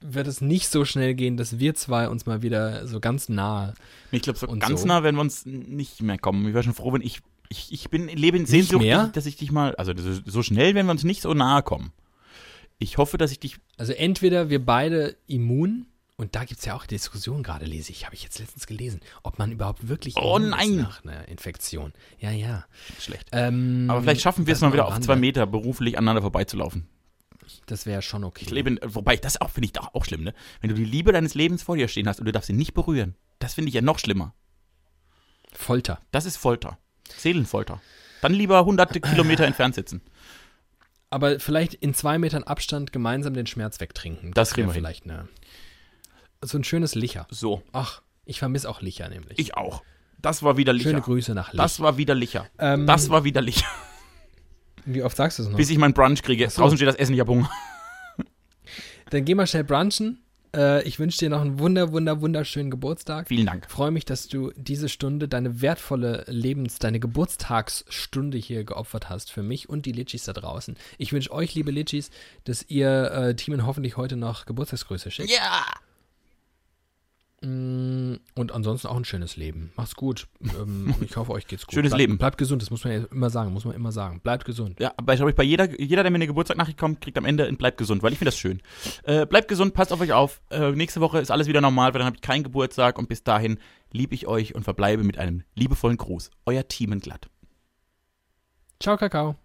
wird es nicht so schnell gehen, dass wir zwei uns mal wieder so ganz nahe. Ich glaube, so ganz so? nah werden wir uns nicht mehr kommen. Ich wäre schon froh, wenn ich. Ich, ich bin lebe in Sehnsucht, dass ich dich mal. Also so, schnell werden wir uns nicht so nahe kommen. Ich hoffe, dass ich dich. Also entweder wir beide immun, und da gibt es ja auch Diskussionen gerade, lese ich, habe ich jetzt letztens gelesen, ob man überhaupt wirklich Oh immun nein! ist nach einer Infektion. Ja, ja. Schlecht. Ähm, Aber vielleicht schaffen wir es mal wieder auf zwei Meter beruflich aneinander vorbeizulaufen. Das wäre schon okay. Ich lebe wobei, das auch finde ich doch auch schlimm, ne? Wenn du die Liebe deines Lebens vor dir stehen hast und du darfst sie nicht berühren. Das finde ich ja noch schlimmer. Folter. Das ist Folter. Seelenfolter. Dann lieber hunderte Kilometer entfernt sitzen. Aber vielleicht in zwei Metern Abstand gemeinsam den Schmerz wegtrinken. Das kriegen wär wir hin. vielleicht eine. So ein schönes Licher. So. Ach, ich vermisse auch Licher nämlich. Ich auch. Das war wieder Licher. Schöne Grüße nach Lich. Das war wieder Licher. Ähm, Das war wieder Licher. Wie oft sagst du es noch? Bis ich meinen Brunch kriege. so. Draußen steht das Essen, ich hab Hunger. Dann geh mal schnell brunchen. Äh, ich wünsche dir noch einen wunder, wunder, wunderschönen Geburtstag. Vielen Dank. freue mich, dass du diese Stunde, deine wertvolle Lebens-, deine Geburtstagsstunde hier geopfert hast für mich und die Litchis da draußen. Ich wünsche euch, liebe Litchis, dass ihr äh, Teamen hoffentlich heute noch Geburtstagsgrüße schickt. Ja. Mm, Und ansonsten auch ein schönes Leben. Macht's gut. Ähm, ich hoffe, euch geht's gut. Schönes Bleib- Leben. Bleibt gesund, das muss man ja immer sagen, muss man immer sagen. Bleibt gesund. Ja, aber ich glaube, bei jeder, jeder, der mir eine Geburtstagnachricht kommt, kriegt am Ende ein Bleibt gesund, weil ich finde das schön. Äh, bleibt gesund, passt auf euch auf. Äh, nächste Woche ist alles wieder normal, weil dann habe ich keinen Geburtstag und bis dahin liebe ich euch und verbleibe mit einem liebevollen Gruß. Euer Team glatt. Ciao, Kakao.